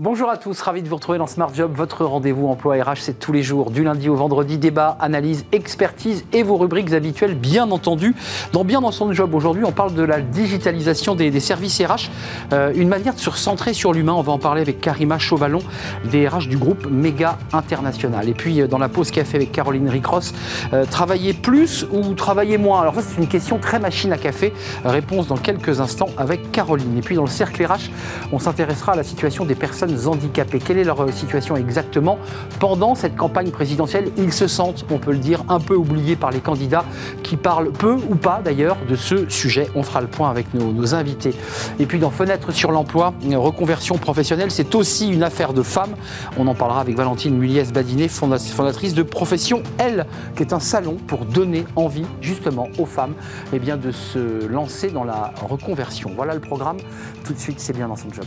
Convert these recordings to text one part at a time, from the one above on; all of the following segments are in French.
Bonjour à tous, ravi de vous retrouver dans Smart Job. Votre rendez-vous emploi RH, c'est tous les jours, du lundi au vendredi. Débat, analyse, expertise et vos rubriques habituelles, bien entendu. Dans Bien dans son job, aujourd'hui, on parle de la digitalisation des, services RH. Euh, une manière de se recentrer sur l'humain. On va en parler avec Karima Chauvalon, des RH du groupe Méga International. Et puis, euh, dans la pause café avec Caroline Ricross, euh, travailler plus ou travailler moins? Alors, ça, c'est une question très machine à café. Réponse dans quelques instants avec Caroline. Et puis, dans le cercle RH, on s'intéressera à la situation des personnes handicapés. Quelle est leur euh, situation exactement pendant cette campagne présidentielle? Ils se sentent, on peut le dire, un peu oubliés par les candidats qui parlent peu ou pas d'ailleurs de ce sujet. On fera le point avec nos, invités. Et puis dans Fenêtre sur l'emploi, reconversion professionnelle, c'est aussi une affaire de femmes. On en parlera avec Valentine Muliez-Badinet, fondatrice de Profession Elle, qui est un salon pour donner envie justement aux femmes eh bien, de se lancer dans la reconversion. Voilà le programme. Tout de suite, c'est bien dans son job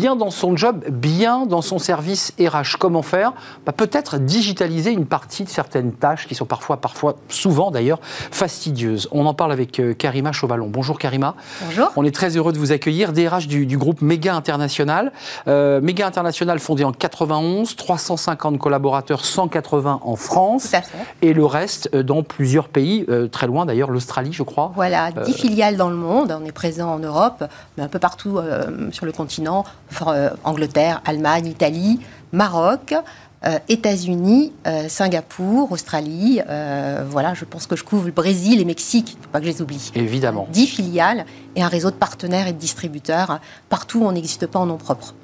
Bien dans son job, bien dans son service RH. Comment faire? Bah, Peut-être digitaliser une partie de certaines tâches qui sont parfois, parfois souvent d'ailleurs, fastidieuses. On en parle avec euh, Karima Chauvalon. Bonjour Karima. Bonjour. On est très heureux de vous accueillir. DRH du, du groupe Méga International. Euh, Méga International fondé en 91, 350 collaborateurs, 180 en France. Et le reste euh, dans plusieurs pays, très loin d'ailleurs, l'Australie je crois. Voilà, 10 filiales dans le monde. On est présent en Europe, mais un peu partout sur le continent, euh, Angleterre, Allemagne, Italie, Maroc. Euh, États-Unis, euh, Singapour, Australie, voilà, je pense que je couvre le Brésil et Mexique, il ne faut pas que je les oublie. Évidemment. Dix filiales et un réseau de partenaires et de distributeurs partout où on n'existe pas en nom propre.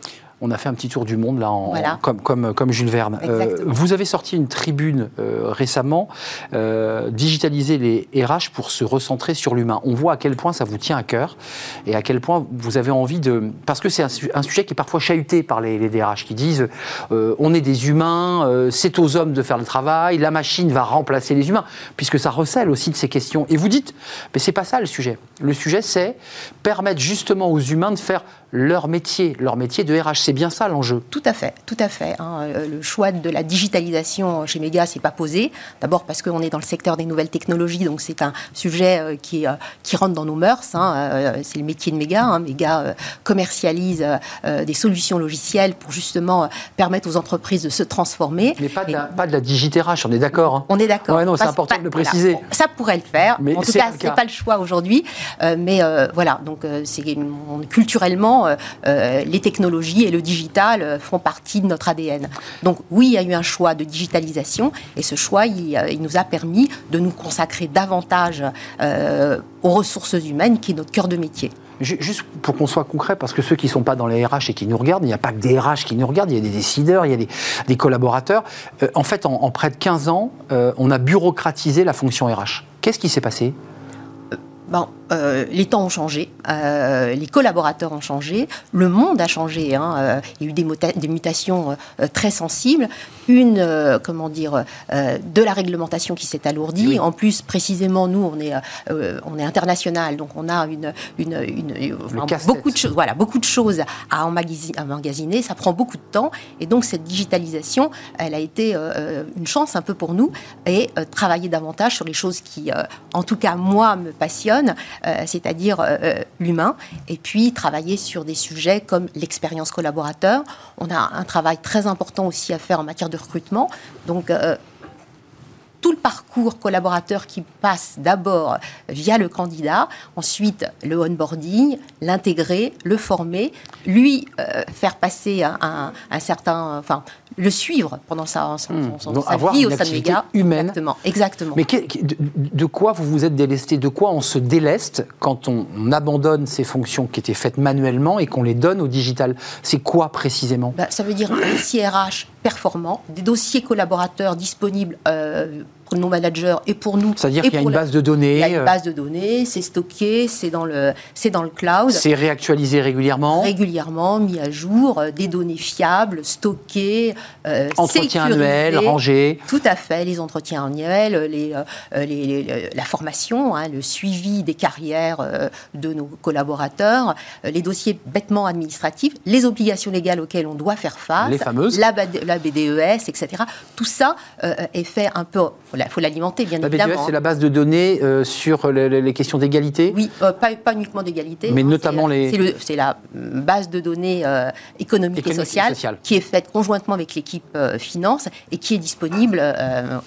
On a fait un petit tour du monde là, en, comme, comme, comme, Jules Verne. Euh, vous avez sorti une tribune euh, récemment, euh, digitaliser les RH pour se recentrer sur l'humain. On voit à quel point ça vous tient à cœur et à quel point vous avez envie de... Parce que c'est un, sujet qui est parfois chahuté par les, les DRH qui disent on est des humains, c'est aux hommes de faire le travail, la machine va remplacer les humains, puisque ça recèle aussi de ces questions. Et vous dites, mais c'est pas ça le sujet. Le sujet c'est permettre justement aux humains de faire leur métier, leur métier de RH. C'est bien ça l'enjeu. Tout à fait, tout à fait. Hein. Euh, le choix de la digitalisation chez Mega, c'est pas posé. D'abord parce qu'on est dans le secteur des nouvelles technologies, donc c'est un sujet euh, qui, euh, qui rentre dans nos mœurs. Hein. C'est le métier de Mega. Hein. Mega commercialise des solutions logicielles pour justement permettre aux entreprises de se transformer. Mais pas de, la, pas de la digitRH, on est d'accord. On est d'accord. Ouais, c'est important de le préciser. Ça pourrait le faire. Mais en tout cas, c'est pas le choix aujourd'hui. mais voilà, donc c'est culturellement euh, euh, les technologies et le digital euh, font partie de notre ADN. Donc oui, il y a eu un choix de digitalisation et ce choix, il, nous a permis de nous consacrer davantage aux ressources humaines, qui est notre cœur de métier. Juste pour qu'on soit concret, parce que ceux qui ne sont pas dans les RH et qui nous regardent, il n'y a pas que des RH qui nous regardent, il y a des décideurs, il y a des, collaborateurs. en fait, en, près de 15 ans, on a bureaucratisé la fonction RH. Qu'est-ce qui s'est passé? Bon, euh, les temps ont changé, euh, les collaborateurs ont changé, le monde a changé. Hein, euh, il y a eu des, mutations très sensibles, une, comment dire, de la réglementation qui s'est alourdie. En plus, précisément, nous, on est, on est international, donc on a une, une, beaucoup de choses, voilà, beaucoup de choses à emmagasiner. Ça prend beaucoup de temps, et donc cette digitalisation, elle a été une chance un peu pour nous et travailler davantage sur les choses qui, en tout cas, moi, me passionnent. Euh, c'est-à-dire euh, euh, l'humain, et puis travailler sur des sujets comme l'expérience collaborateur. On a un travail très important aussi à faire en matière de recrutement. Donc, tout le parcours collaborateur qui passe d'abord via le candidat, ensuite le onboarding, l'intégrer, le former, lui faire passer un, certain, le suivre pendant sa, son, hmm. sa vie au sein de humaine. Exactement, exactement. Mais de, quoi vous vous êtes délesté? De quoi on se déleste quand on, abandonne ces fonctions qui étaient faites manuellement et qu'on les donne au digital? C'est quoi précisément? Bah, Ça veut dire un CRH performant, des dossiers collaborateurs disponibles euh, nos managers et pour nous. C'est-à-dire qu'il y a une base de données. Il y a une base de données, c'est stocké, c'est dans le, c'est dans le cloud. C'est réactualisé régulièrement. Régulièrement, mis à jour, des données fiables, stockées, euh, entretien annuel, rangé. Tout à fait, les entretiens annuels, les, les, la formation, hein, le suivi des carrières de nos collaborateurs, les dossiers bêtement administratifs, les obligations légales auxquelles on doit faire face, les fameuses, la, la BDES, etc. Tout ça est fait un peu faut l'alimenter, bien évidemment. La c'est la base de données euh, sur les, questions d'égalité Oui, euh, pas, pas, uniquement d'égalité. Mais hein, notamment les. C'est la base de données euh, économique, et, sociale, qui est faite conjointement avec l'équipe finance et qui est disponible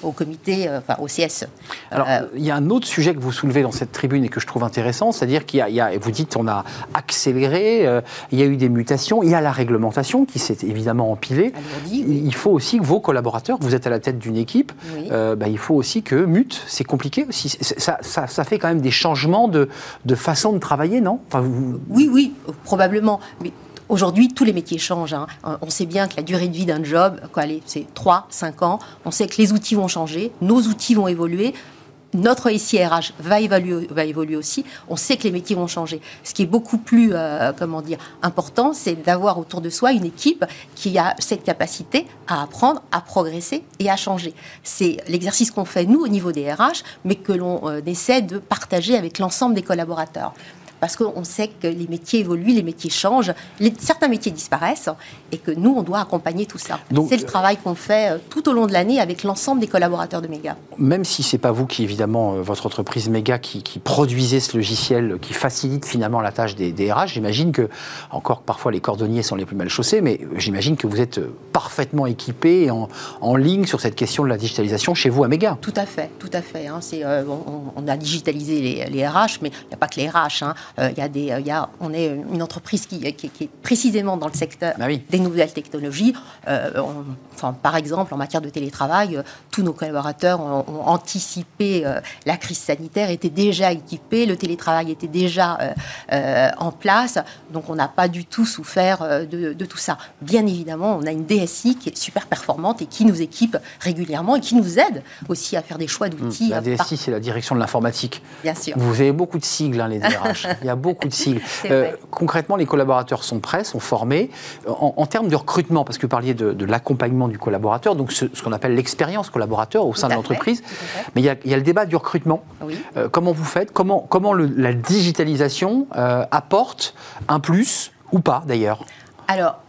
au comité, enfin au CSE. Alors, il y a un autre sujet que vous soulevez dans cette tribune et que je trouve intéressant, c'est-à-dire qu'il y, a, vous dites, on a accéléré, il y a eu des mutations, il y a la réglementation qui s'est évidemment empilée. Il faut aussi que vos collaborateurs, vous êtes à la tête d'une équipe, bah, il faut aussi que mute, c'est compliqué aussi. Ça, ça, fait quand même des changements de, de façon de travailler, non? Oui, oui, probablement. Mais Aujourd'hui, tous les métiers changent. Hein. On sait bien que la durée de vie d'un job, c'est 3, 5 ans. On sait que les outils vont changer, nos outils vont évoluer notre évoluer, va évoluer aussi. On sait que les métiers vont changer. Ce qui est beaucoup plus, euh, comment dire, important, c'est d'avoir autour de soi une équipe qui a cette capacité à apprendre, à progresser et à changer. C'est l'exercice qu'on fait nous au niveau des RH, mais que l'on euh, essaie de partager avec l'ensemble des collaborateurs parce qu'on sait que les métiers évoluent, les métiers changent, certains métiers disparaissent et que nous, on doit accompagner tout ça. C'est le travail qu'on fait euh, tout au long de l'année avec l'ensemble des collaborateurs de Mega. Même si c'est pas vous qui, évidemment, euh, votre entreprise Mega qui, produisez ce logiciel qui facilite finalement la tâche des, des RH, j'imagine que, encore que parfois les cordonniers sont les plus mal chaussés, mais j'imagine que vous êtes euh, parfaitement équipé en, en, ligne sur cette question de la digitalisation chez vous à Mega. Tout à fait, tout à fait. Hein. on, a digitalisé les, les RH, mais il n'y a pas que les RH. Hein. Euh, il y a des, euh, y a, on est une entreprise qui, qui, est précisément dans le secteur bah des nouvelles technologies. Euh, enfin, par exemple, en matière de télétravail, tous nos collaborateurs ont, anticipé la crise sanitaire, étaient déjà équipés, le télétravail était déjà en place, donc on n'a pas du tout souffert de, de, tout ça. Bien évidemment, on a une DSI qui est super performante et qui nous équipe régulièrement et qui nous aide aussi à faire des choix d'outils. La DSI, c'est la direction de l'informatique. Bien sûr. Vous avez beaucoup de sigles, hein, les DRH. Il y a beaucoup de sigles. Euh, concrètement, les collaborateurs sont prêts, sont formés. En, termes de recrutement, parce que vous parliez de, l'accompagnement du collaborateur, donc ce, qu'on appelle l'expérience collaborateur au sein de l'entreprise, mais il y, a, le débat du recrutement. Euh, comment vous faites? Comment, comment la digitalisation euh, apporte un plus ou pas d'ailleurs? Alors,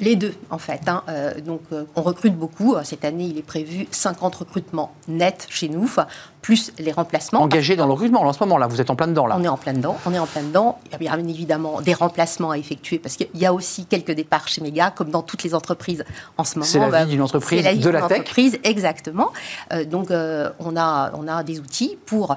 les deux, en fait. Hein. Euh, donc, euh, on recrute beaucoup. Cette année, il est prévu 50 recrutements nets chez nous, plus les remplacements. Engagés dans le recrutement, en ce moment, là, vous êtes en plein dedans, là. On est en plein dedans. On est en plein dedans. Il y a bien évidemment des remplacements à effectuer, parce qu'il y a aussi quelques départs chez Mega, comme dans toutes les entreprises en ce moment. C'est la vie d'une entreprise, de la tech. Entreprise, exactement. Euh, donc, on, a, on a des outils pour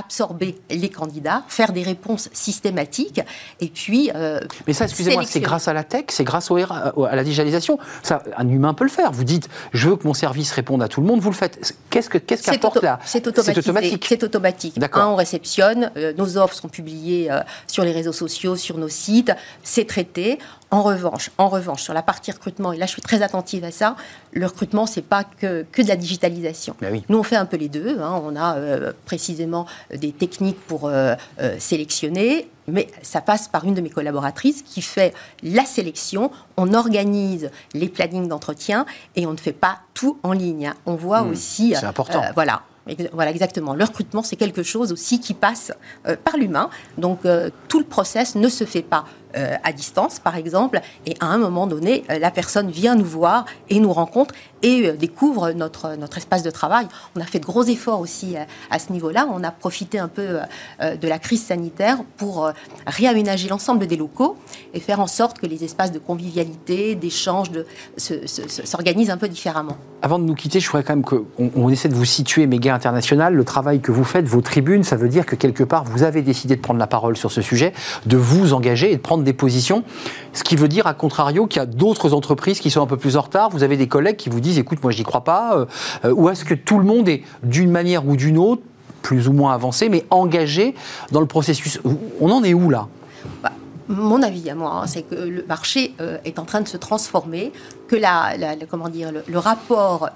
absorber les candidats, faire des réponses systématiques, et puis... Euh, Mais ça, excusez-moi, c'est grâce à la tech, c'est grâce au, à la digitalisation. Ça, un humain peut le faire. Vous dites, je veux que mon service réponde à tout le monde, vous le faites. Qu'est-ce que qu'est-ce qu'apporte là C'est automatique. C'est automatique. D'accord. on réceptionne, euh, nos offres sont publiées euh, sur les réseaux sociaux, sur nos sites, c'est traité. En revanche, en revanche, sur la partie recrutement, et là je suis très attentive à ça, le recrutement, c'est pas que, que de la digitalisation. Ben Nous, on fait un peu les deux. Hein. On a euh, précisément des techniques pour euh, euh, sélectionner, mais ça passe par une de mes collaboratrices qui fait la sélection. On organise les plannings d'entretien et on ne fait pas tout en ligne. Hein. On voit hmm. aussi. C'est important. voilà. Voilà, exactement. Le recrutement, c'est quelque chose aussi qui passe par l'humain. Donc, tout le process ne se fait pas euh, à distance, par exemple, et à un moment donné, euh, la personne vient nous voir et nous rencontre et euh, découvre notre, notre espace de travail. On a fait de gros efforts aussi à ce niveau-là. On a profité un peu de la crise sanitaire pour réaménager l'ensemble des locaux et faire en sorte que les espaces de convivialité, d'échange, s'organisent un peu différemment. Avant de nous quitter, je voudrais quand même qu'on on essaie de vous situer méga international. Le travail que vous faites, vos tribunes, ça veut dire que quelque part, vous avez décidé de prendre la parole sur ce sujet, de vous engager et de prendre des positions. Ce qui veut dire, à contrario, qu'il y a d'autres entreprises qui sont un peu plus en retard. Vous avez des collègues qui vous disent, écoute, moi, j'y crois pas. Euh, euh, ou est-ce que tout le monde est, d'une manière ou d'une autre, plus ou moins avancé, mais engagé dans le processus? On en est où là? Bah, mon avis à moi, hein, c'est que le marché euh, est en train de se transformer, que la, comment dire, le, rapport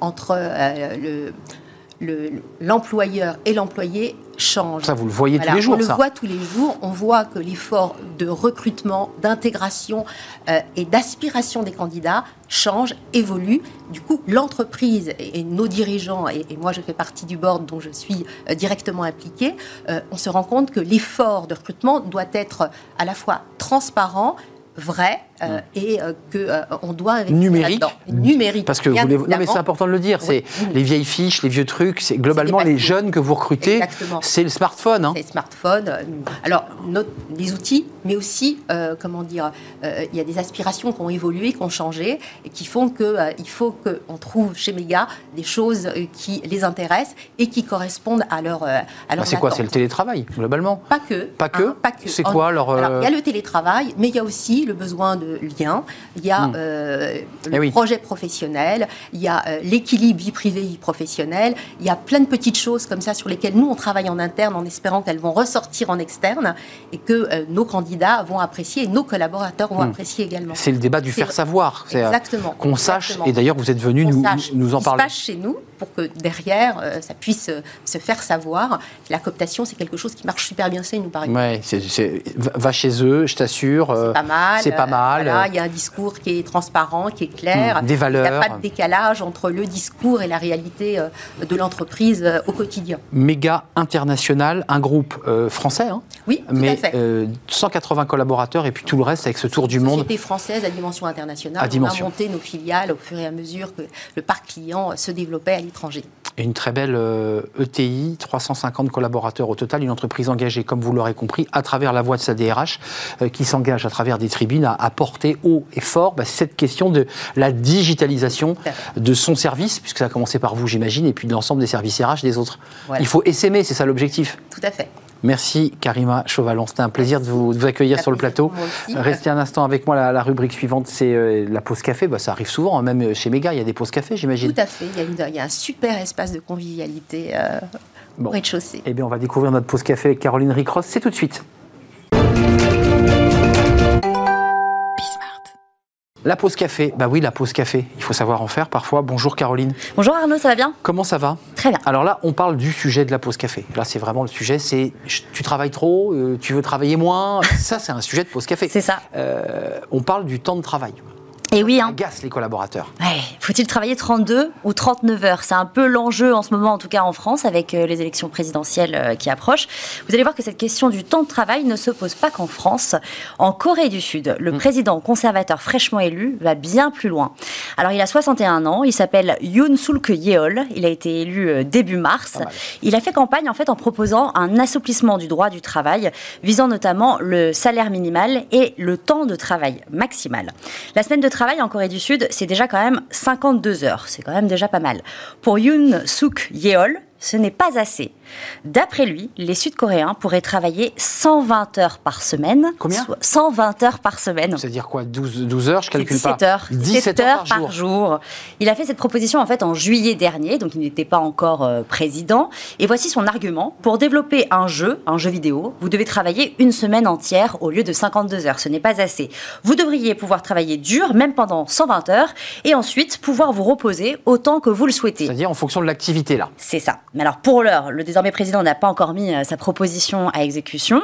entre euh, l'employeur et l'employé change. Ça, vous le voyez tous les jours. On le voit tous les jours. On voit que l'effort de recrutement, d'intégration et d'aspiration des candidats change, évolue. Du coup, l'entreprise et, nos dirigeants, et, moi je fais partie du board dont je suis directement impliquée, on se rend compte que l'effort de recrutement doit être à la fois transparent, vrai euh, et euh, que euh, on doit numérique. numérique parce que vous non mais c'est important de le dire c'est les vieilles fiches les vieux trucs c'est globalement les jeunes que vous recrutez c'est le smartphone hein. c'est le smartphone alors les outils mais aussi comment dire il y a des aspirations qui ont évolué qui ont changé et qui font que il faut qu'on trouve chez Mega des choses qui les intéressent et qui correspondent à leur à leur bah, c'est quoi c'est le télétravail globalement? Pas que pas que, hein, pas que. c'est quoi alors il y a le télétravail mais il y a aussi le besoin de lien, il y a hmm. euh, le eh projet professionnel, il y a euh, l'équilibre vie privée, vie professionnelle, il y a plein de petites choses comme ça sur lesquelles nous, on travaille en interne en espérant qu'elles vont ressortir en externe et que euh, nos candidats vont apprécier et nos collaborateurs vont hmm. apprécier également. C'est le débat du faire savoir. Exactement. Qu'on sache, et d'ailleurs vous êtes venu nous, nous en parler. Se passe chez nous pour que derrière ça puisse se faire savoir. La cooptation, c'est quelque chose qui marche super bien, il nous paraît. Ouais, va chez eux, je t'assure. C'est pas mal. C'est pas mal il y a un discours qui est transparent, qui est clair. Mmh, des valeurs. Il n'y a pas de décalage entre le discours et la réalité euh, de l'entreprise euh, au quotidien. Méga international, un groupe euh, français. Hein, oui, tout mais à fait. 180 collaborateurs et puis tout le reste avec ce tour du monde. Société française à dimension internationale. À dimension. On a monté nos filiales au fur et à mesure que le parc client se développait à l'étranger. Une très belle ETI, e 350 collaborateurs au total, une entreprise engagée, comme vous l'aurez compris, à travers la voie de sa DRH, qui s'engage à travers des tribunes à apporter haut et fort bah, cette question de la digitalisation de son service, puisque ça a commencé par vous, j'imagine, et puis de l'ensemble des services RH des autres. Il faut essaimer, c'est ça l'objectif. Tout à fait. Merci Karima Chauvalon, c'était un plaisir de vous, accueillir sur le plateau. Restez un instant avec moi, la, rubrique suivante c'est euh, la pause café, bah, ça arrive souvent, hein, même chez Méga il y a des pauses café j'imagine. Tout à fait, il y, a un super espace de convivialité euh, au rez-de-chaussée. Eh bien on va découvrir notre pause café avec Caroline Ricross, c'est tout de suite. La pause café, bah oui, la pause café. Il faut savoir en faire parfois. Bonjour Caroline. Bonjour Arnaud, ça va bien? Comment ça va? Très bien. Alors là, on parle du sujet de la pause café. Là, c'est vraiment le sujet, c'est tu travailles trop, euh, tu veux travailler moins. ça, c'est un sujet de pause café. C'est ça. Euh, on parle du temps de travail. Et oui, hein. agace les collaborateurs. Faut-il travailler 32 ou 39 heures? C'est un peu l'enjeu en ce moment, en tout cas en France, avec euh, les élections présidentielles euh, qui approchent. Vous allez voir que cette question du temps de travail ne se pose pas qu'en France. En Corée du Sud, le mm. président conservateur fraîchement élu va bien plus loin. Alors, il a 61 ans, il s'appelle Yoon Sulk Yeol. Il a été élu euh, début mars. Il a fait campagne en fait en proposant un assouplissement du droit du travail, visant notamment le salaire minimal et le temps de travail maximal. La semaine de travail en Corée du Sud, c'est déjà quand même 52 heures. C'est quand même déjà pas mal. Pour Yoon Suk Yeol, ce n'est pas assez. D'après lui, les Sud-Coréens pourraient travailler 120 heures par semaine. Combien 120 heures par semaine. C'est-à-dire quoi 12, 12, heures Je calcule 17 pas. Heures, 17, heures, par, jour. Il a fait cette proposition en fait en juillet dernier, donc il n'était pas encore euh, président. Et voici son argument. Pour développer un jeu, un jeu vidéo, vous devez travailler une semaine entière au lieu de 52 heures. Ce n'est pas assez. Vous devriez pouvoir travailler dur, même pendant 120 heures, et ensuite pouvoir vous reposer autant que vous le souhaitez. C'est-à-dire en fonction de l'activité là. C'est ça. Mais alors pour l'heure, le désormais président n'a pas encore mis euh, sa proposition à exécution.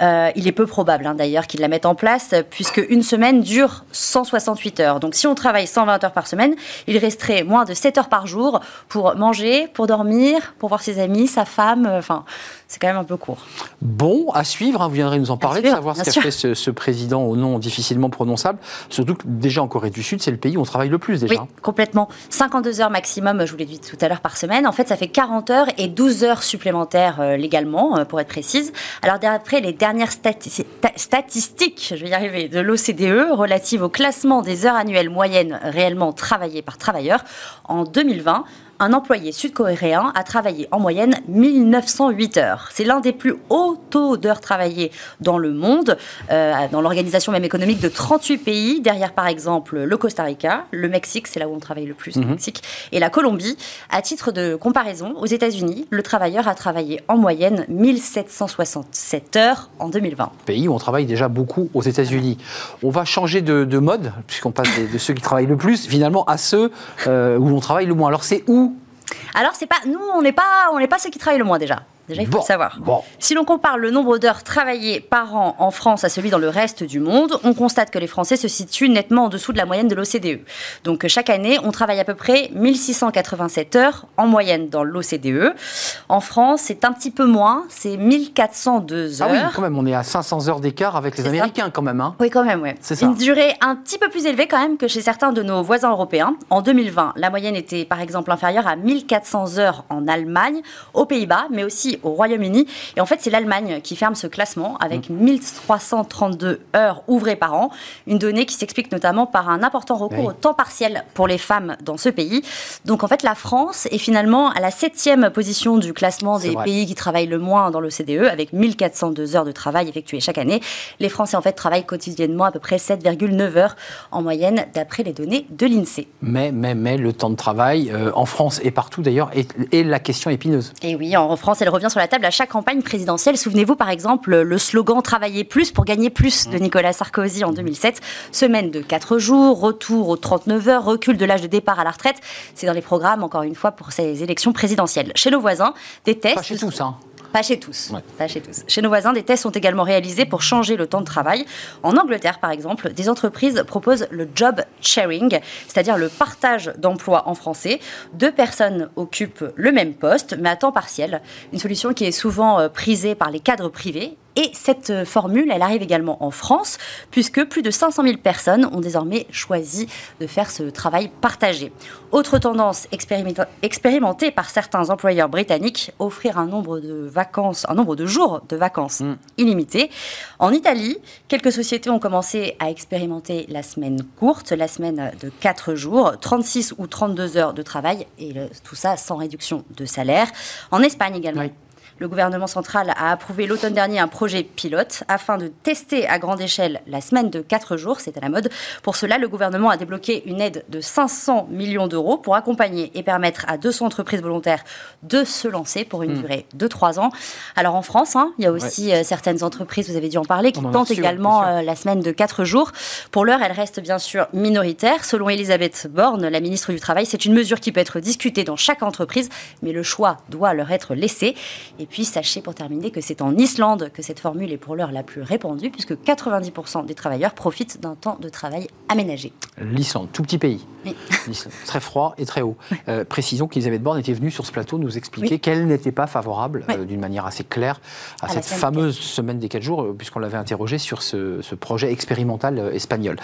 Euh, il est peu probable hein, d'ailleurs qu'il la mette en place, puisque une semaine dure 168 heures. Donc si on travaille 120 heures par semaine, il resterait moins de 7 heures par jour pour manger, pour dormir, pour voir ses amis, sa femme. Euh, enfin, c'est quand même un peu court. Bon, à suivre, hein, vous viendrez nous en parler, de savoir ce qu'a fait ce, président au nom difficilement prononçable. Surtout que déjà en Corée du Sud, c'est le pays où on travaille le plus déjà. Oui, complètement. 52 heures maximum, je vous l'ai dit tout à l'heure, par semaine. En fait, ça fait 40 heures et 12 heures supplémentaires euh, légalement, euh, pour être précise. Alors, d'après les dernières statistiques, je vais y arriver, de l'OCDE relatives au classement des heures annuelles moyennes réellement travaillées par travailleur, en 2020, un employé sud-coréen a travaillé en moyenne 1908 heures. C'est l'un des plus hauts taux d'heures travaillées dans le monde, euh, dans l'organisation même économique de 38 pays, derrière par exemple le Costa Rica, le Mexique, c'est là où on travaille le plus, le Mhm. Mexique, et la Colombie. À titre de comparaison, aux États-Unis, le travailleur a travaillé en moyenne 1767 heures en 2020. pays où on travaille déjà beaucoup aux États-Unis. On va changer de, de mode, puisqu'on passe de, ceux qui travaillent le plus, finalement, à ceux euh, où on travaille le moins. Alors c'est où Alors c'est pas, nous on n'est pas, on n'est pas ceux qui travaillent le moins déjà. Déjà, il faut Bon, le savoir. bon. Si l'on compare le nombre d'heures travaillées par an en France à celui dans le reste du monde, on constate que les Français se situent nettement en dessous de la moyenne de l'OCDE. Donc chaque année, on travaille à peu près 1687 heures en moyenne dans l'OCDE. En France, c'est un petit peu moins, c'est 1402 Ah heures. oui, quand même, on est à 500 heures d'écart avec les ça. Américains, quand même. hein. Oui, quand même, oui. C'est ça. Une durée un petit peu plus élevée quand même que chez certains de nos voisins européens. En 2020, la moyenne était par exemple inférieure à 1400 heures en Allemagne, aux Pays-Bas, mais aussi au Royaume-Uni. Et en fait, c'est l'Allemagne qui ferme ce classement avec Mm. 1332 heures ouvrées par an. Une donnée qui s'explique notamment par un important recours Oui. au temps partiel pour les femmes dans ce pays. Donc en fait, la France est finalement à la septième position du classement des vrai. pays qui travaillent le moins dans l'OCDE, avec 1402 heures de travail effectuées chaque année. Les Français, en fait, travaillent quotidiennement à peu près 7,9 heures en moyenne, d'après les données de l'INSEE. Mais, mais, mais, le temps de travail, euh, en France et partout d'ailleurs, est, est la question épineuse. Et oui, en France, elle revient sur la table à chaque campagne présidentielle. Souvenez-vous, par exemple, le slogan Travailler plus pour gagner plus de Nicolas Sarkozy en 2007. Semaine de 4 jours, retour aux 39 heures, recul de l'âge de départ à la retraite. C'est dans les programmes, encore une fois, pour ces élections présidentielles. Chez nos voisins, des tests. Pas chez tous, hein. Pas chez tous. Ouais. Pas chez tous. Chez nos voisins, des tests sont également réalisés pour changer le temps de travail. En Angleterre, par exemple, des entreprises proposent le job sharing, c'est-à-dire le partage d'emplois en français. Deux personnes occupent le même poste, mais à temps partiel. Une solution qui est souvent euh, prisée par les cadres privés. Et cette euh, formule, elle arrive également en France, puisque plus de 500 000 personnes ont désormais choisi de faire ce travail partagé. Autre tendance expérimentée par certains employeurs britanniques, offrir un nombre de vacances, un nombre de jours de vacances Mm. illimité. En Italie, quelques sociétés ont commencé à expérimenter la semaine courte, la semaine de 4 jours, 36 ou 32 heures de travail, et le- tout ça sans réduction de salaire. En Espagne également. Oui. Le gouvernement central a approuvé l'automne dernier un projet pilote afin de tester à grande échelle la semaine de 4 jours, c'est à la mode. Pour cela, le gouvernement a débloqué une aide de 500 millions d'euros pour accompagner et permettre à 200 entreprises volontaires de se lancer pour une durée de 3 ans. Alors en France, hein, il y a aussi euh, certaines entreprises, vous avez dû en parler, qui en tentent également euh, la semaine de 4 jours. Pour l'heure, elle reste bien sûr minoritaire. Selon Elisabeth Borne, la ministre du Travail, c'est une mesure qui peut être discutée dans chaque entreprise, mais le choix doit leur être laissé. Et puis, sachez pour terminer que c'est en Islande que cette formule est pour l'heure la plus répandue, puisque 90% des travailleurs profitent d'un temps de travail aménagé. L'Islande, tout petit pays. Oui. Très froid et très haut. Euh, précisons qu'Elisabeth Borne était venue sur ce plateau nous expliquer Oui. qu'elle n'était pas favorable, Oui. euh, d'une manière assez claire, à, cette semaine fameuse semaine des 4 jours, euh, puisqu'on l'avait interrogée sur ce, ce projet expérimental euh, espagnol.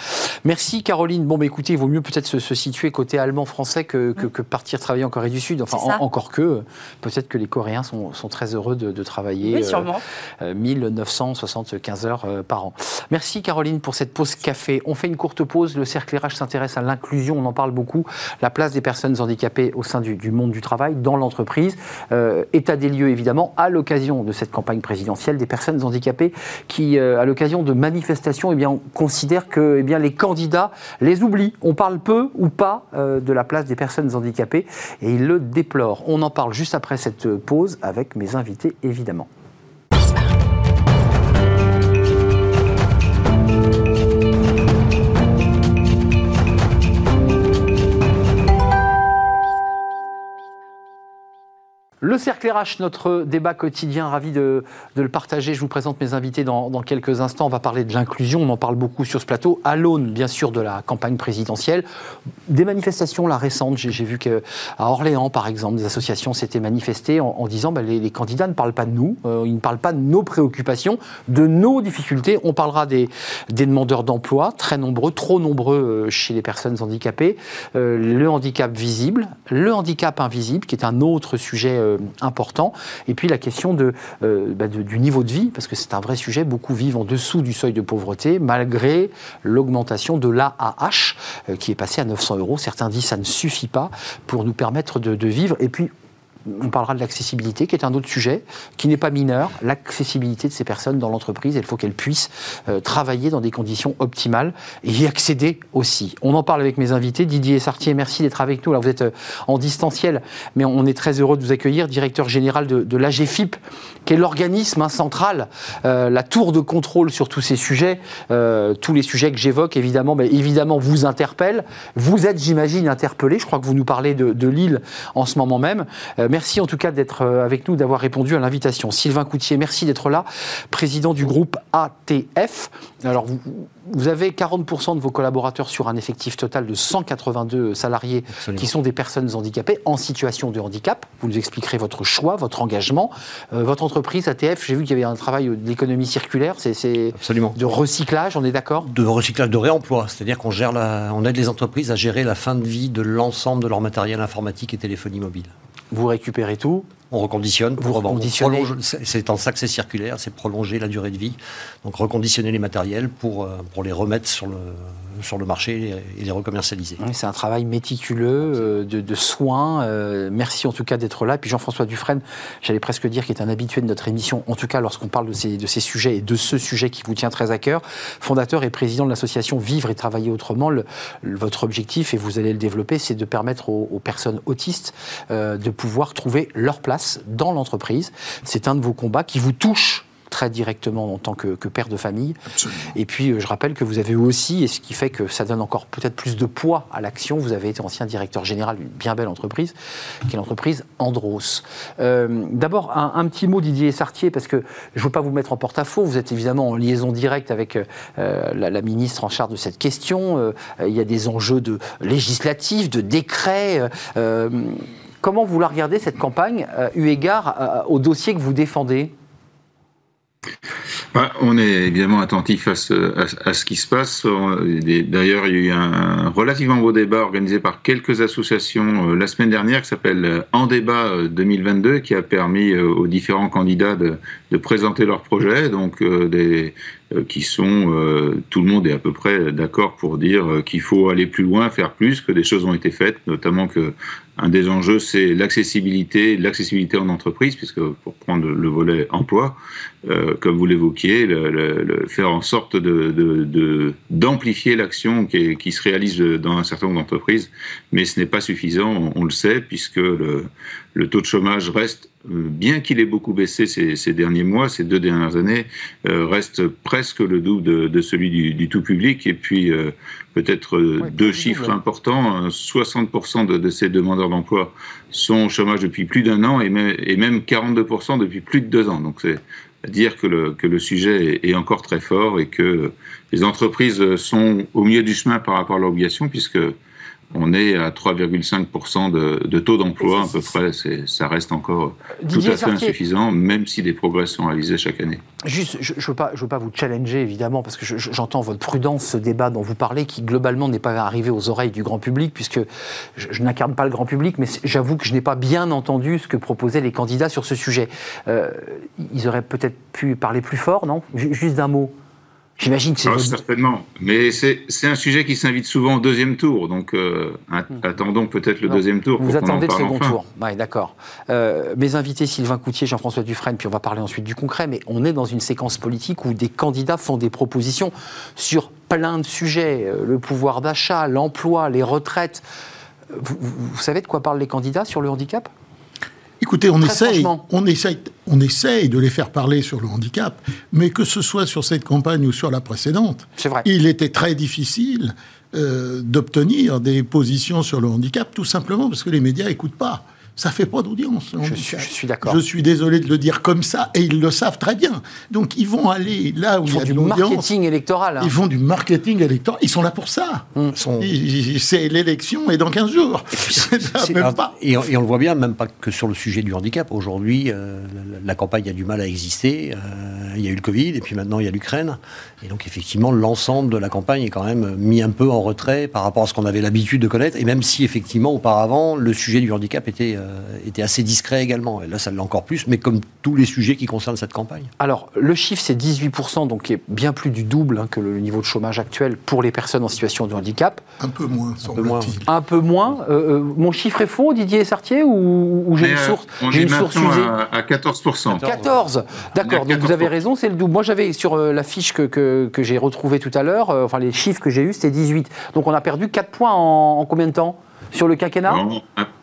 Merci Caroline. Bon, bah, écoutez, il vaut mieux peut-être se, se situer côté allemand-français que, que, que partir travailler en Corée du Sud. Enfin, en- encore que, peut-être que les Coréens sont, sont très heureux de, de travailler. Oui, euh, sûrement. euh, 1975 heures euh, par an. Merci Caroline pour cette pause café. On fait une courte pause. Le cercle RH s'intéresse à l'inclusion, on en parle beaucoup. La place des personnes handicapées au sein du, du monde du travail, dans l'entreprise. Euh, état des lieux évidemment, à l'occasion de cette campagne présidentielle, des personnes handicapées qui, euh, à l'occasion de manifestations, eh bien, considèrent que eh bien, les candidats les oublient. On parle peu ou pas euh, de la place des personnes handicapées et ils le déplorent. On en parle juste après cette pause avec mes invités évidemment. Le cercle RH, notre débat quotidien, ravi de, le partager. Je vous présente mes invités dans, quelques instants. On va parler de l'inclusion, on en parle beaucoup sur ce plateau, à l'aune bien sûr de la campagne présidentielle. Des manifestations là, récentes, j'ai vu qu'à Orléans par exemple, des associations s'étaient manifestées en, disant bah, les, candidats ne parlent pas de nous, euh, ils ne parlent pas de nos préoccupations, de nos difficultés. On parlera des, demandeurs d'emploi, très nombreux, trop nombreux euh, chez les personnes handicapées, euh, le handicap visible, le handicap invisible, qui est un autre sujet important. Et puis la question de, bah, du niveau de vie, parce que c'est un vrai sujet. Beaucoup vivent en dessous du seuil de pauvreté, malgré l'augmentation de l'AAH, qui est passée à 900 euros. Certains disent ça ne suffit pas pour nous permettre de, de vivre. Et puis, on parlera de l'accessibilité, qui est un autre sujet, qui n'est pas mineur, l'accessibilité de ces personnes dans l'entreprise. Il faut qu'elles puissent euh, travailler dans des conditions optimales et y accéder aussi. On en parle avec mes invités. Didier Sartier, merci d'être avec nous. Alors, vous êtes euh, en distanciel, mais on est très heureux de vous accueillir, directeur général de, de l'AGFIP, qui est l'organisme hein, central, euh, la tour de contrôle sur tous ces sujets. tous les sujets que j'évoque, évidemment, mais évidemment, vous interpellent. Vous êtes, j'imagine, interpellé. Je crois que vous nous parlez de, de Lille en ce moment même merci en tout cas d'être euh, avec nous, d'avoir répondu à l'invitation. Sylvain Coutier, merci d'être là, président du groupe ATF. Alors, vous, vous avez 40% de vos collaborateurs sur un effectif total de 182 salariés qui sont des personnes handicapées en situation de handicap. Vous nous expliquerez votre choix, votre engagement. Euh, votre entreprise, ATF, j'ai vu qu'il y avait un travail d'économie circulaire, c'est de recyclage, on est d'accord? De recyclage, de réemploi, c'est-à-dire qu'on gère on aide les entreprises à gérer la fin de vie de l'ensemble de leur matériel informatique et téléphonie mobile. Vous récupérez tout on reconditionne vous reconditionnez. C'est en ça que c'est circulaire, c'est prolonger la durée de vie. Donc reconditionner les matériels pour, euh, pour les remettre sur le, sur le marché et les recommercialiser. c'est un travail méticuleux euh, de, de soins. Euh, merci en tout cas d'être là. Et puis Jean-François Dufresne, j'allais presque dire qu'il est un habitué de notre émission, en tout cas lorsqu'on parle de ces, de ces sujets et de ce sujet qui vous tient très à cœur. Fondateur et président de l'association Vivre et Travailler Autrement, votre objectif, et vous allez le développer, c'est de permettre aux, personnes autistes de pouvoir trouver leur place dans l'entreprise. C'est un de vos combats qui vous touche très directement en tant que, père de famille. Et puis, euh, je rappelle que vous avez aussi, et ce qui fait que ça donne encore peut-être plus de poids à l'action, vous avez été ancien directeur général d'une bien belle entreprise, qui est l'entreprise Andros. Euh, d'abord, un, petit mot, Didier Sartier, parce que je ne veux pas vous mettre en porte-à-faux, vous êtes évidemment en liaison directe avec euh, la, ministre en charge de cette question. il y a des enjeux de législatifs, de décrets. Comment vous la regardez, cette campagne, euh, eu égard euh, au dossier que vous défendez? Bah, on est évidemment attentif à ce, à, ce, qui se passe. D'ailleurs, il y a eu un relativement beau débat organisé par quelques associations euh, la semaine dernière qui s'appelle En débat 2022 qui a permis aux différents candidats de, de présenter leurs projets. Donc, des, qui sont, tout le monde est à peu près d'accord pour dire qu'il faut aller plus loin, faire plus, que des choses ont été faites, notamment que un des enjeux, c'est l'accessibilité, l'accessibilité en entreprise, puisque pour prendre le volet emploi, euh, comme vous l'évoquiez, le, faire en sorte de, d'amplifier l'action qui, qui, se réalise dans un certain nombre d'entreprises, mais ce n'est pas suffisant, on, le sait, puisque le, le taux de chômage reste, euh, bien qu'il ait beaucoup baissé ces, ces, derniers mois, ces deux dernières années, euh, reste presque le double de, de celui du, du, tout public, et puis peut-être deux chiffres importants, 60% de, de ces demandeurs d'emploi sont au chômage depuis plus d'un an et même, et même 42% depuis plus de deux ans. Donc c'est dire que le, que le sujet est, encore très fort et que les entreprises sont au milieu du chemin par rapport à l'obligation puisque on est à 3,5% de, de, taux d'emploi à peu près. Ça reste encore tout à fait insuffisant, même si des progrès sont réalisés chaque année. Juste, je ne veux, pas, veux pas vous challenger, évidemment, parce que j'entends votre prudence, ce débat dont vous parlez, qui globalement n'est pas arrivé aux oreilles du grand public, puisque je, n'incarne pas le grand public, mais j'avoue que je n'ai pas bien entendu ce que proposaient les candidats sur ce sujet. Euh, ils auraient peut-être pu parler plus fort, non? Juste d'un mot. J'imagine que c'est. Ah, certainement. Mais c'est un sujet qui s'invite souvent au deuxième tour. Donc, euh, hmm. attendons peut-être le deuxième tour. Vous attendez le second tour. Oui, d'accord. Euh, mes invités, Sylvain Coutier, Jean-François Dufresne, puis on va parler ensuite du concret. Mais on est dans une séquence politique où des candidats font des propositions sur plein de sujets euh, le pouvoir d'achat, l'emploi, les retraites. vous savez de quoi parlent les candidats sur le handicap? Écoutez, on essaye, on, essaye, on essaye de les faire parler sur le handicap, mais que ce soit sur cette campagne ou sur la précédente, il était très difficile euh, d'obtenir des positions sur le handicap, tout simplement parce que les médias n'écoutent pas ça fait pas d'audience. Je, suis, d'accord. Je suis désolé de le dire comme ça, et ils le savent très bien. Donc ils vont aller là où ils il y a du marketing électoral. Hein. Ils font du marketing électoral. Ils sont là pour ça. Hum. C'est l'élection et dans 15 jours. Et, on, le voit bien, même pas que sur le sujet du handicap. Aujourd'hui, euh, la, campagne a du mal à exister. Euh, il y a eu le Covid, et puis maintenant il y a l'Ukraine. Et donc effectivement, l'ensemble de la campagne est quand même mis un peu en retrait par rapport à ce qu'on avait l'habitude de connaître. Et même si effectivement, auparavant, le sujet du handicap était euh, était assez discret également. Et là, ça l'est encore plus, mais comme tous les sujets qui concernent cette campagne. Alors, le chiffre, c'est 18%, donc qui est bien plus du double hein, que le niveau de chômage actuel pour les personnes en situation de handicap. Un peu moins, un peu moins. Un peu moins. mon chiffre est faux, Didier Sartier, ou, j'ai une source, une source usée à, 14%. 14, d'accord. Donc vous avez raison, c'est le double. Moi, j'avais sur la fiche que, que, j'ai retrouvée tout à l'heure, enfin les chiffres que j'ai eus, c'était 18. Donc on a perdu 4 points en combien de temps? Sur le quinquennat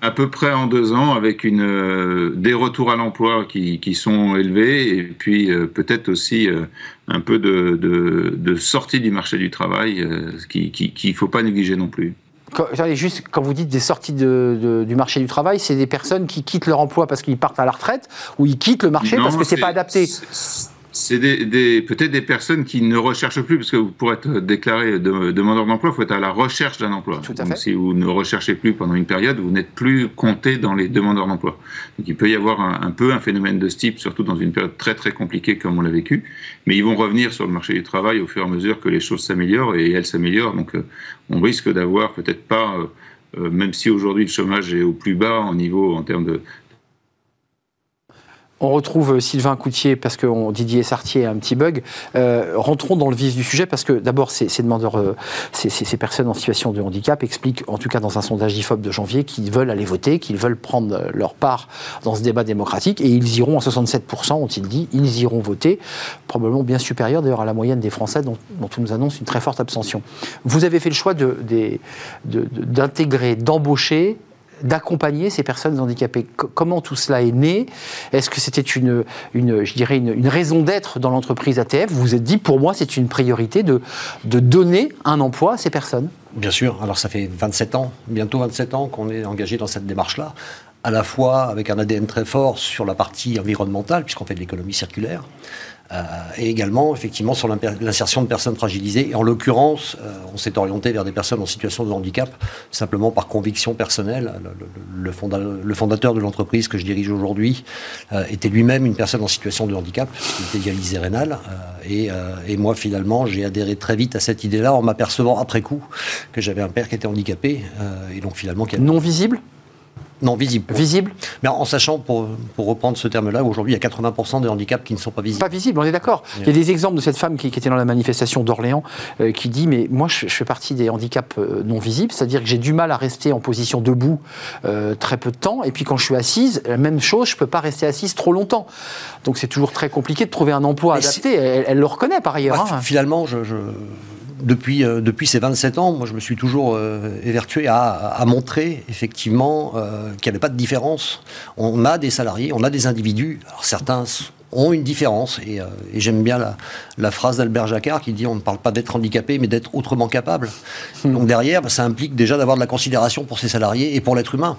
à, peu près en deux ans, avec une, euh, des retours à l'emploi qui, qui, sont élevés et puis euh, peut-être aussi euh, un peu de, de, sortie du marché du travail, ce qu'il ne faut pas négliger non plus. Quand, juste, quand vous dites des sorties de, du marché du travail, c'est des personnes qui quittent leur emploi parce qu'ils partent à la retraite ou ils quittent le marché parce que c'est pas adapté c'est des, peut-être des personnes qui ne recherchent plus, parce que pour être déclaré demandeur d'emploi, il faut être à la recherche d'un emploi. Donc si vous ne recherchez plus pendant une période, vous n'êtes plus compté dans les demandeurs d'emploi. Donc il peut y avoir un, peu un phénomène de ce type, surtout dans une période très très compliquée comme on l'a vécu. Mais ils vont revenir sur le marché du travail au fur et à mesure que les choses s'améliorent, et elles s'améliorent. Donc euh, on risque d'avoir peut-être pas... Euh, euh, même si aujourd'hui le chômage est au plus bas en niveau en termes de, on retrouve Sylvain Coutier parce que Didier Sartier a un petit bug. Euh, rentrons dans le vif du sujet parce que d'abord, ces, demandeurs, euh, ces, personnes en situation de handicap expliquent, en tout cas dans un sondage IFOP de janvier, qu'ils veulent aller voter, qu'ils veulent prendre leur part dans ce débat démocratique et ils iront à 67%, ont-ils dit, ils iront voter, probablement bien supérieur d'ailleurs à la moyenne des Français dont, dont, on nous annonce une très forte abstention. Vous avez fait le choix d'intégrer, d'embaucher d'accompagner ces personnes handicapées. comment tout cela est né? Est-ce que c'était une, raison d'être dans l'entreprise ATF Vous vous êtes dit, pour moi, c'est une priorité de, de donner un emploi à ces personnes Bien sûr. Alors ça fait 27 ans, bientôt 27 ans qu'on est engagé dans cette démarche-là à la fois avec un ADN très fort sur la partie environnementale, puisqu'on fait de l'économie circulaire, et également effectivement sur l'insertion de personnes fragilisées. Et en l'occurrence, euh, on s'est orienté vers des personnes en situation de handicap simplement par conviction personnelle. Le, fondateur de l'entreprise que je dirige aujourd'hui euh, était lui-même une personne en situation de handicap, il était dialysé rénal. Et, et, moi finalement, j'ai adhéré très vite à cette idée-là en m'apercevant après coup que j'avais un père qui était handicapé et donc finalement qui non visible? Non, visible. Visible Mais en, sachant, pour, reprendre ce terme-là, aujourd'hui, il y a 80% des handicaps qui ne sont pas visibles. Pas visibles, on est d'accord. Il y a des exemples de cette femme qui, était dans la manifestation d'Orléans euh, qui dit Mais moi, je, fais partie des handicaps euh, non visibles, c'est-à-dire que j'ai du mal à rester en position debout euh, très peu de temps, et puis quand je suis assise, la même chose, je ne peux pas rester assise trop longtemps. Donc c'est toujours très compliqué de trouver un emploi adapté. Elle, le reconnaît par ailleurs. Bah, hein. Finalement, je depuis, euh, depuis ces 27 ans, moi, je me suis toujours euh, évertué à, montrer effectivement euh, qu'il n'y avait pas de différence. On a des salariés, on a des individus. Alors certains ont une différence. Et, j'aime bien la, la phrase d'Albert Jacquard qui dit on ne parle pas d'être handicapé, mais d'être autrement capable. Hmm. Donc derrière, bah, ça implique déjà d'avoir de la considération pour ses salariés et pour l'être humain.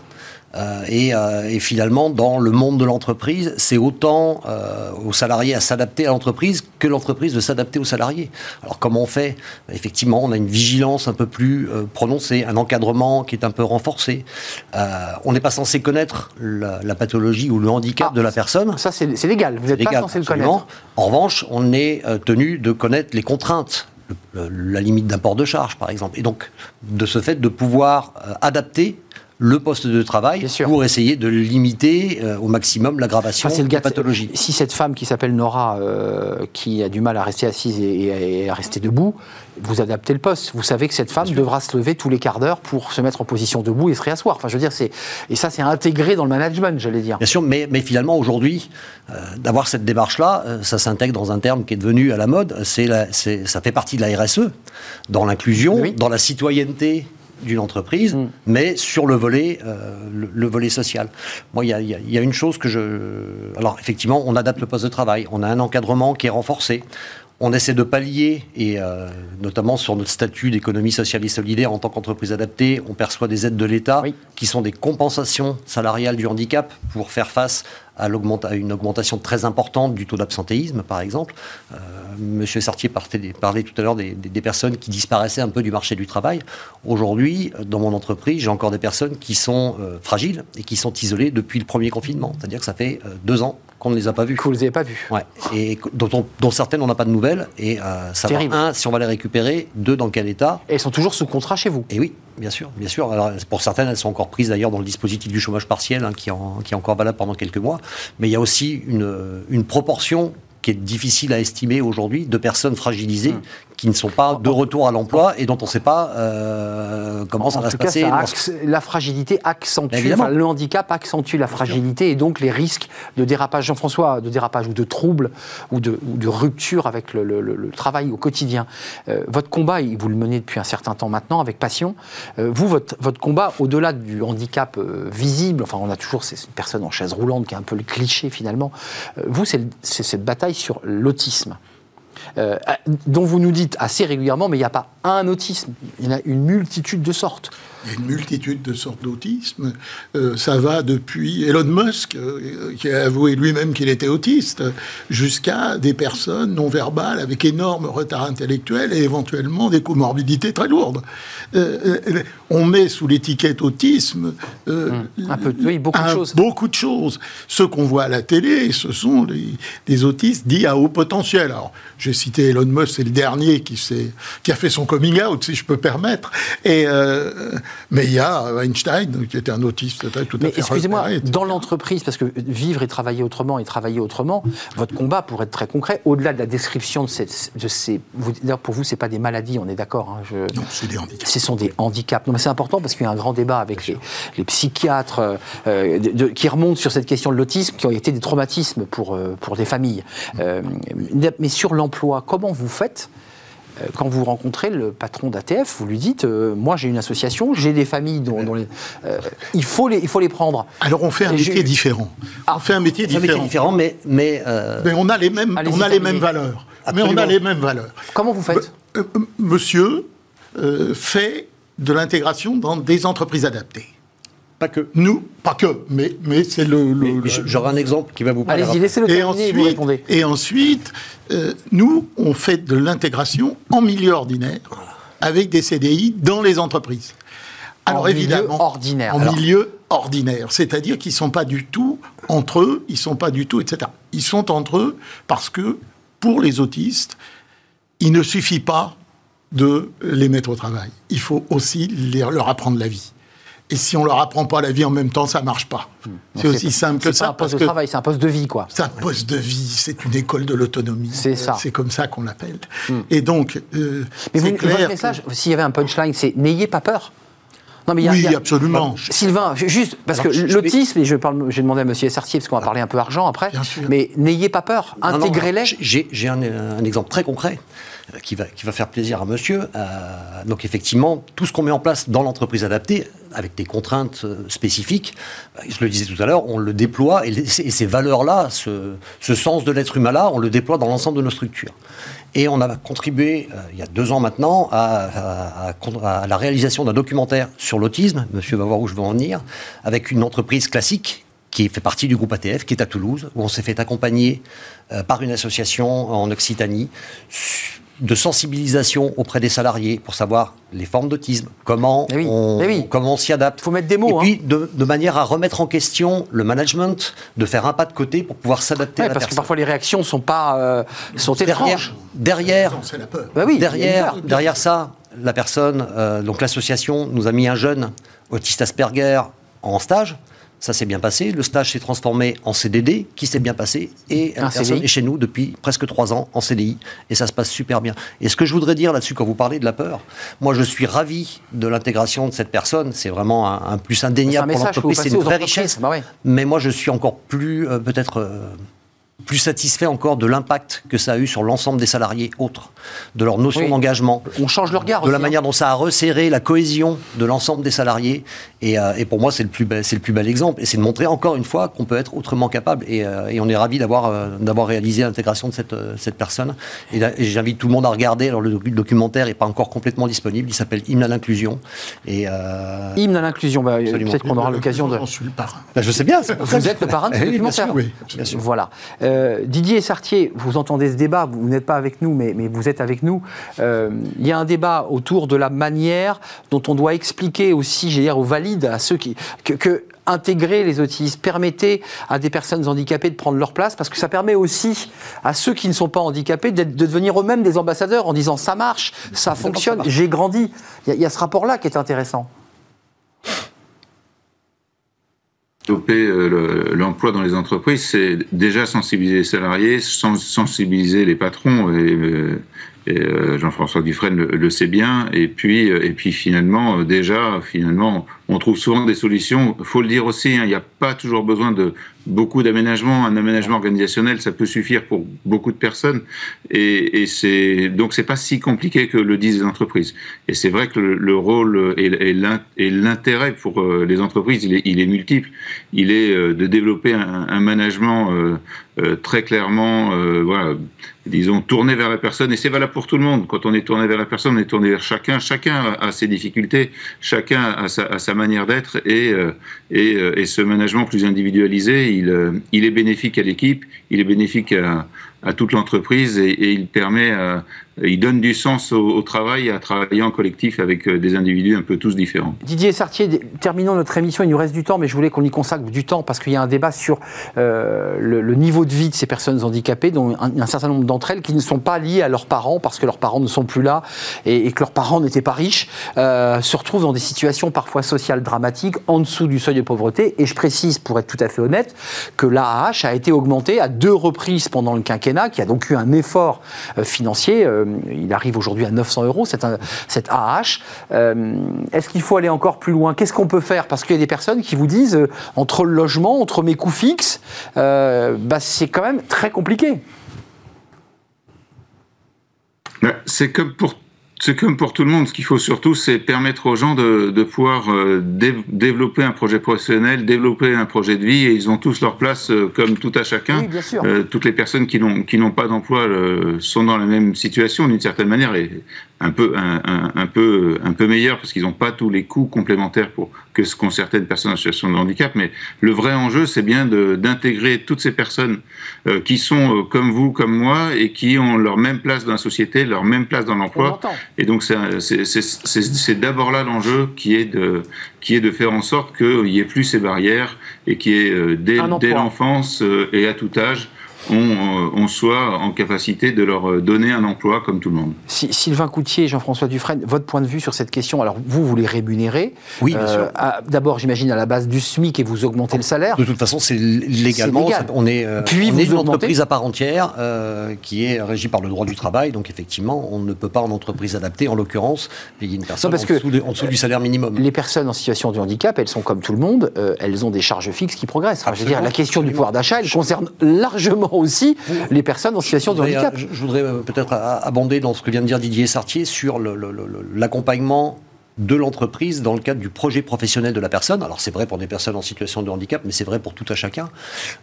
Euh, euh, et, finalement, dans le monde de l'entreprise, c'est autant euh, aux salariés à s'adapter à l'entreprise que l'entreprise de s'adapter aux salariés. Alors comment on fait? Effectivement, on a une vigilance un peu plus prononcée, un encadrement qui est un peu renforcé. on n'est pas censé connaître la, pathologie ou le handicap ah, de la personne. Ça, c'est légal. Vous n'êtes pas censé le connaître. En revanche, on est tenu de connaître les contraintes la limite d'import de charge, par exemple. Et donc, de ce fait, de pouvoir adapter le poste de travail pour essayer de limiter euh, au maximum l'aggravation de la pathologie. Si cette femme qui s'appelle Nora, euh, qui a du mal à rester assise et, à rester debout, vous adaptez le poste. Vous savez que cette femme devra se lever tous les quarts d'heure pour se mettre en position debout et se réasseoir. Enfin, je veux dire, c'est et ça, c'est intégré dans le management, j'allais dire. Bien sûr, mais, mais finalement aujourd'hui, euh, d'avoir cette démarche-là, ça s'intègre dans un terme qui est devenu à la mode. C'est, ça fait partie de la RSE, dans l'inclusion, dans la citoyenneté d'une entreprise, mm. mais sur le volet, euh, le, volet social. Moi, il y, a, une chose que je... Alors, effectivement, on adapte le poste de travail, on a un encadrement qui est renforcé, on essaie de pallier, et euh, notamment sur notre statut d'économie sociale et solidaire en tant qu'entreprise adaptée, on perçoit des aides de l'État qui sont des compensations salariales du handicap pour faire face à, une augmentation très importante du taux d'absentéisme, par exemple. Euh, Monsieur Sartier parlait, tout à l'heure des, personnes qui disparaissaient un peu du marché du travail. Aujourd'hui, dans mon entreprise, j'ai encore des personnes qui sont euh, fragiles et qui sont isolées depuis le premier confinement. C'est-à-dire que ça fait deux ans qu'on ne les a pas vues. Que vous ne les avez pas vues. Ouais. Et dont, dont certaines, on n'a pas de nouvelles. Et euh, savoir, un, si on va les récupérer, deux, dans quel état? Et elles sont toujours sous contrat chez vous Et oui, bien sûr. Bien sûr. Alors, pour certaines, elles sont encore prises d'ailleurs dans le dispositif du chômage partiel, hein, qui, en, qui est encore valable pendant quelques mois. Mais il y a aussi une, une proportion qui est difficile à estimer aujourd'hui de personnes fragilisées mmh qui ne sont pas de retour à l'emploi et dont on ne sait pas euh, comment ça va se passer. la fragilité accentue, le handicap accentue la fragilité et donc les risques de dérapage, Jean-François, de dérapage ou de trouble ou de, rupture avec le, travail au quotidien. Euh, votre combat, vous le menez depuis un certain temps maintenant avec passion. Euh, vous, votre, votre combat, au-delà du handicap visible, enfin on a toujours cette personne en chaise roulante qui est un peu le cliché finalement, vous, c'est cette bataille sur l'autisme. Euh, dont vous nous dites assez régulièrement, mais il n'y a pas un autisme, il y en a une multitude de sortes. Il y a une multitude de sortes d'autisme. Euh, ça va depuis Elon Musk, euh, qui a avoué lui-même qu'il était autiste, jusqu'à des personnes non verbales avec énorme retard intellectuel et éventuellement des comorbidités très lourdes. Euh, on met sous l'étiquette autisme hum, un peu, beaucoup, de choses. beaucoup de choses. Ce qu'on voit à la télé, ce sont les, autistes dits à haut potentiel. Alors, j'ai cité Elon Musk, c'est le dernier qui, qui a fait son coming out, si je peux permettre. Et mais il y a Einstein, qui était un autiste tout à fait. Excusez-moi, dans l'entreprise, parce que vivre et travailler autrement et travailler autrement, votre combat, pour être très concret, au-delà de la description de, ces. D'ailleurs, pour vous, ce pas des maladies, on est d'accord hein, Non, c'est des handicaps. Ce sont des handicaps. Non, mais c'est important parce qu'il y a un grand débat avec les, psychiatres euh, qui remontent sur cette question de l'autisme, qui ont été des traumatismes pour, euh, pour des familles. Euh, mais sur l'emploi, comment vous faites quand vous rencontrez le patron d'ATF, vous lui dites euh, Moi, j'ai une association, j'ai des familles dont, les, euh, il, faut les, il faut les prendre. Alors, on fait un métier différent. Ah. on fait un métier différent. Un métier différent, mais. Mais, mais on a les mêmes, on a les mêmes valeurs. Mais on a les mêmes valeurs. Comment vous faites Monsieur fait de l'intégration dans des entreprises adaptées. Pas que. Nous, pas que, mais, mais c'est le. J'aurai un exemple qui va vous parler. Allez-y, laissez-le terminer et, vous répondez. Et ensuite, euh, nous, on fait de l'intégration en milieu ordinaire, avec des CDI dans les entreprises. Alors en évidemment, milieu ordinaire. En milieu ordinaire, c'est-à-dire qu'ils ne sont pas du tout entre eux, ils ne sont pas du tout, etc. Ils sont entre eux parce que, pour les autistes, il ne suffit pas de les mettre au travail. Il faut aussi leur apprendre la vie. Et si on leur apprend pas la vie en même temps, ça marche pas. Hmm. C'est aussi simple que ça. C'est un poste de travail, c'est un poste de vie, quoi. C'est un poste de vie, c'est une école de l'autonomie. C'est ça. C'est comme ça qu'on l'appelle. Hmm. Et donc, euh, mais vous, clair votre message, s'il y avait un punchline, c'est n'ayez pas peur. Non, mais oui, absolument. Sylvain, juste, parce que l'autisme, et je parle, j'ai demandé à M. Sartier, parce qu'on va parler un peu argent après, mais n'ayez pas peur, intégrez-les. J'ai un, un, exemple très concret qui va, qui va faire plaisir à monsieur. Euh, donc effectivement, tout ce qu'on met en place dans l'entreprise adaptée, avec des contraintes euh, spécifiques, euh, je le disais tout à l'heure, on le déploie, et, ces valeurs-là, ce, ce, sens de l'être humain-là, on le déploie dans l'ensemble de nos structures. Et on a contribué, il y a deux ans maintenant, à, la réalisation d'un documentaire sur l'autisme, monsieur va voir où je veux en venir, avec une entreprise classique qui fait partie du groupe ATF, qui est à Toulouse, où on s'est fait accompagner par une association en Occitanie de sensibilisation auprès des salariés pour savoir les formes d'autisme, comment, on, comment on s'y adapte. Il faut mettre des mots. Et puis, hein. de, manière à remettre en question le management, de faire un pas de côté pour pouvoir s'adapter à la parce que parfois les réactions sont pas euh, sont étranges. Derrière, bah oui, derrière, derrière ça, la personne, euh, donc l'association nous a mis un jeune autiste Asperger en stage. Ça s'est bien passé. Le stage s'est transformé en CDD, qui s'est bien passé. Et la personne est chez nous depuis presque trois ans en CDI. Et ça se passe super bien. Et ce que je voudrais dire là-dessus, quand vous parlez de la peur, moi je suis ravi de l'intégration de cette personne. C'est vraiment un, plus indéniable pour l'entreprise. C'est une vraie richesse. Bah Mais moi je suis encore plus, euh, peut-être. Euh, plus satisfait encore de l'impact que ça a eu sur l'ensemble des salariés autres, de leur notion d'engagement. On change le regard. De la manière hein. dont ça a resserré la cohésion de l'ensemble des salariés. Et, euh, et, pour moi, c'est le, plus bel, le plus bel exemple. Et c'est de montrer encore une fois qu'on peut être autrement capable. Et, euh, et on est ravi d'avoir euh, d'avoir réalisé l'intégration de cette, cette personne. Et, j'invite tout le monde à regarder. Alors, le documentaire n'est pas encore complètement disponible. Il s'appelle Hymne à l'inclusion. Et, Hymne à l'inclusion. Bah, Peut-être qu'on aura l'occasion de. Je suis le parrain. Bah, je sais bien. Vous êtes le parrain de ce documentaire. Oui, bien sûr. Voilà. Euh, Didier Sartier, vous entendez ce débat, vous n'êtes pas avec nous, mais, mais vous êtes avec nous. Euh, il y a un débat autour de la manière dont on doit expliquer aussi, j'ai dire, aux valides, à ceux qui. que, intégrer les autistes, permettez à des personnes handicapées de prendre leur place, parce que ça permet aussi à ceux qui ne sont pas handicapés de devenir eux-mêmes des ambassadeurs en disant ça marche, ça fonctionne, j'ai grandi. Il y, a ce rapport-là qui est intéressant. Développer euh, l'emploi dans les entreprises, c'est déjà sensibiliser les salariés, sensibiliser les patrons et, euh, Jean-François Dufresne le, sait bien. Et puis, et puis finalement, déjà, finalement, on trouve souvent des solutions. Il faut le dire aussi, hein, il n'y a pas toujours besoin de beaucoup d'aménagements. Un aménagement organisationnel, ça peut suffire pour beaucoup de personnes. Et, et c'est donc c'est pas si compliqué que le disent les entreprises. Et c'est vrai que le, rôle et, l'intérêt pour euh, les entreprises, il est, multiple. Il est euh, de développer un, management euh, très clairement, voilà, disons, tourné vers la personne. Et c'est valable pour tout le monde. Quand on est tourné vers la personne, on est tourné vers chacun. Chacun a ses difficultés, chacun a sa, manière d'être. Et, et, et, ce management plus individualisé, il, euh, il est bénéfique à l'équipe, il est bénéfique à, à toute l'entreprise et, et, il permet, à, il donne du sens au, travail, à travailler en collectif avec euh, des individus un peu tous différents. Didier Sartier, terminons notre émission, il nous reste du temps, mais je voulais qu'on y consacre du temps parce qu'il y a un débat sur euh, le, niveau de vie de ces personnes handicapées, dont un, certain nombre d'entre elles qui ne sont pas liées à leurs parents parce que leurs parents ne sont plus là et, que leurs parents n'étaient pas riches, euh, se retrouvent dans des situations parfois sociales dramatiques, en dessous du seuil de pauvreté. Et je précise, pour être tout à fait honnête, que l'AAH a été augmentée à deux reprises pendant le quinquennat, qui a donc eu un effort financier il arrive aujourd'hui à 900 euros, cette, AH. Euh, est-ce qu'il faut aller encore plus loin? Qu'est-ce qu'on peut faire? Parce qu'il y a des personnes qui vous disent, euh, entre le logement, entre mes coûts fixes, euh, bah, c'est quand même très compliqué. C'est comme pour c'est comme pour tout le monde. Ce qu'il faut surtout, c'est permettre aux gens de, de pouvoir euh, développer un projet professionnel, développer un projet de vie, et ils ont tous leur place, euh, comme tout à chacun. Euh, toutes les personnes qui n'ont qui n'ont pas d'emploi sont dans la même situation d'une certaine manière, un peu un, un, peu un peu meilleur parce qu'ils n'ont pas tous les coûts complémentaires pour que ce qu'ont certaines personnes en situation de handicap. Mais le vrai enjeu, c'est bien d'intégrer toutes ces personnes qui sont comme vous, comme moi, et qui ont leur même place dans la société, leur même place dans l'emploi et donc c'est d'abord là l'enjeu qui est de qui est de faire en sorte qu'il n'y ait plus ces barrières et qui est euh, dès, dès l'enfance euh, et à tout âge on, on, soit en capacité de leur donner un emploi comme tout le monde. Sylvain Coutier, Jean-François Dufresne, votre point de vue sur cette question, alors vous, vous les rémunérez Oui, bien sûr. Euh, d'abord, j'imagine à la base du SMIC et vous augmentez le salaire. De toute façon, c'est légalement, on est, euh, Puis vous est une entreprise à part entière euh, qui est régie par le droit du travail, donc effectivement, on ne peut pas en entreprise adaptée, en l'occurrence, payer une personne parce en, dessous en, dessous du salaire minimum. Les personnes en situation de handicap, elles sont comme tout le monde, elles ont des charges fixes qui progressent. je veux dire, la question du pouvoir d'achat, elle concerne largement aussi les personnes en situation de handicap. Je, voudrais euh, peut-être abonder dans ce que vient de dire Didier Sartier sur l'accompagnement de l'entreprise dans le cadre du projet professionnel de la personne. Alors c'est vrai pour des personnes en situation de handicap, mais c'est vrai pour tout à chacun.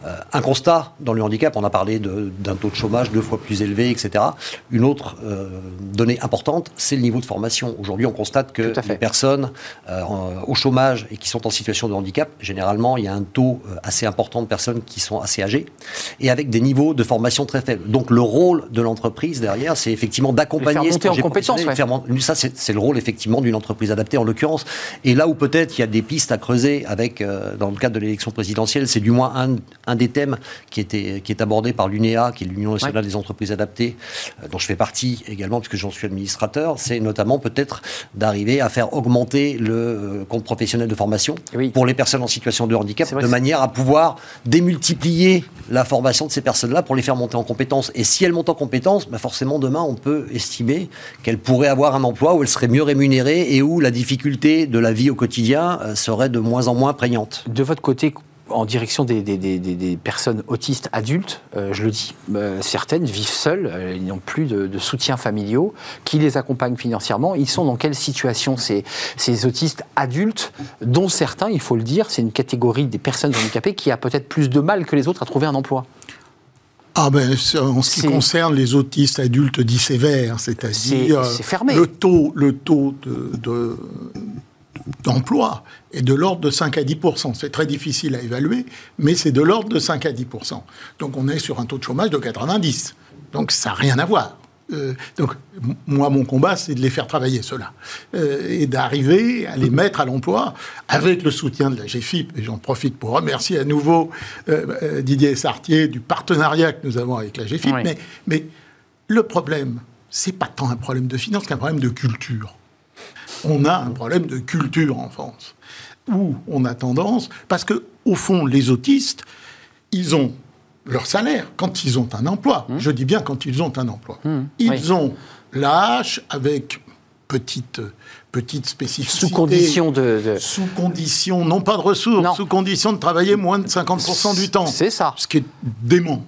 Euh, un constat dans le handicap, on a parlé d'un taux de chômage deux fois plus élevé, etc. Une autre euh, donnée importante, c'est le niveau de formation. Aujourd'hui, on constate que les personnes euh, au chômage et qui sont en situation de handicap, généralement, il y a un taux assez important de personnes qui sont assez âgées et avec des niveaux de formation très faibles. Donc le rôle de l'entreprise derrière, c'est effectivement d'accompagner ce projet en compétences. Ça, c'est le rôle effectivement d'une entreprise adaptés en l'occurrence. Et là où peut-être il y a des pistes à creuser avec, euh, dans le cadre de l'élection présidentielle, c'est du moins un, un, des thèmes qui, était, qui est abordé par l'UNEA, qui est l'Union nationale des entreprises adaptées, euh, dont je fais partie également puisque j'en suis administrateur, c'est notamment peut-être d'arriver à faire augmenter le euh, compte professionnel de formation pour les personnes en situation de handicap, de manière à pouvoir démultiplier la formation de ces personnes-là pour les faire monter en compétences. Et si elles montent en compétences, bah forcément demain on peut estimer qu'elles pourraient avoir un emploi où elles seraient mieux rémunérées et où la difficulté de la vie au quotidien euh, serait de moins en moins prégnante. De votre côté, en direction des, personnes autistes adultes, euh, je le dis, euh, certaines vivent seules, ils n'ont plus de, soutien familiaux, qui les accompagnent financièrement? Ils sont dans quelle situation ces, ces autistes adultes, dont certains, il faut le dire, c'est une catégorie des personnes handicapées qui a peut-être plus de mal que les autres à trouver un emploi? Ah ben, en ce qui concerne les autistes adultes dits sévères, c'est-à-dire le taux, le taux de, d'emploi est de l'ordre de 5 à 10% C'est très difficile à évaluer, mais c'est de l'ordre de 5 à 10% Donc on est sur un taux de chômage de 90. Donc ça n'a rien à voir. Euh, donc, moi, mon combat, c'est de les faire travailler, ceux-là, euh, et d'arriver à les mettre à l'emploi avec le soutien de la GFIP. Et j'en profite pour remercier à nouveau euh, Didier Sartier du partenariat que nous avons avec la GFIP. Mais, mais le problème, c'est pas tant un problème de finance qu'un problème de culture. On a un problème de culture en France, où on a tendance, parce que au fond, les autistes, ils ont leur salaire quand ils ont un emploi. Mmh. Je dis bien quand ils ont un emploi. Mmh. Ils ont l'âge avec petite petite spécificité. Sous condition de, Sous condition, non pas de ressources, sous condition de travailler moins de 50% du temps. C'est ça. Ce qui est dément.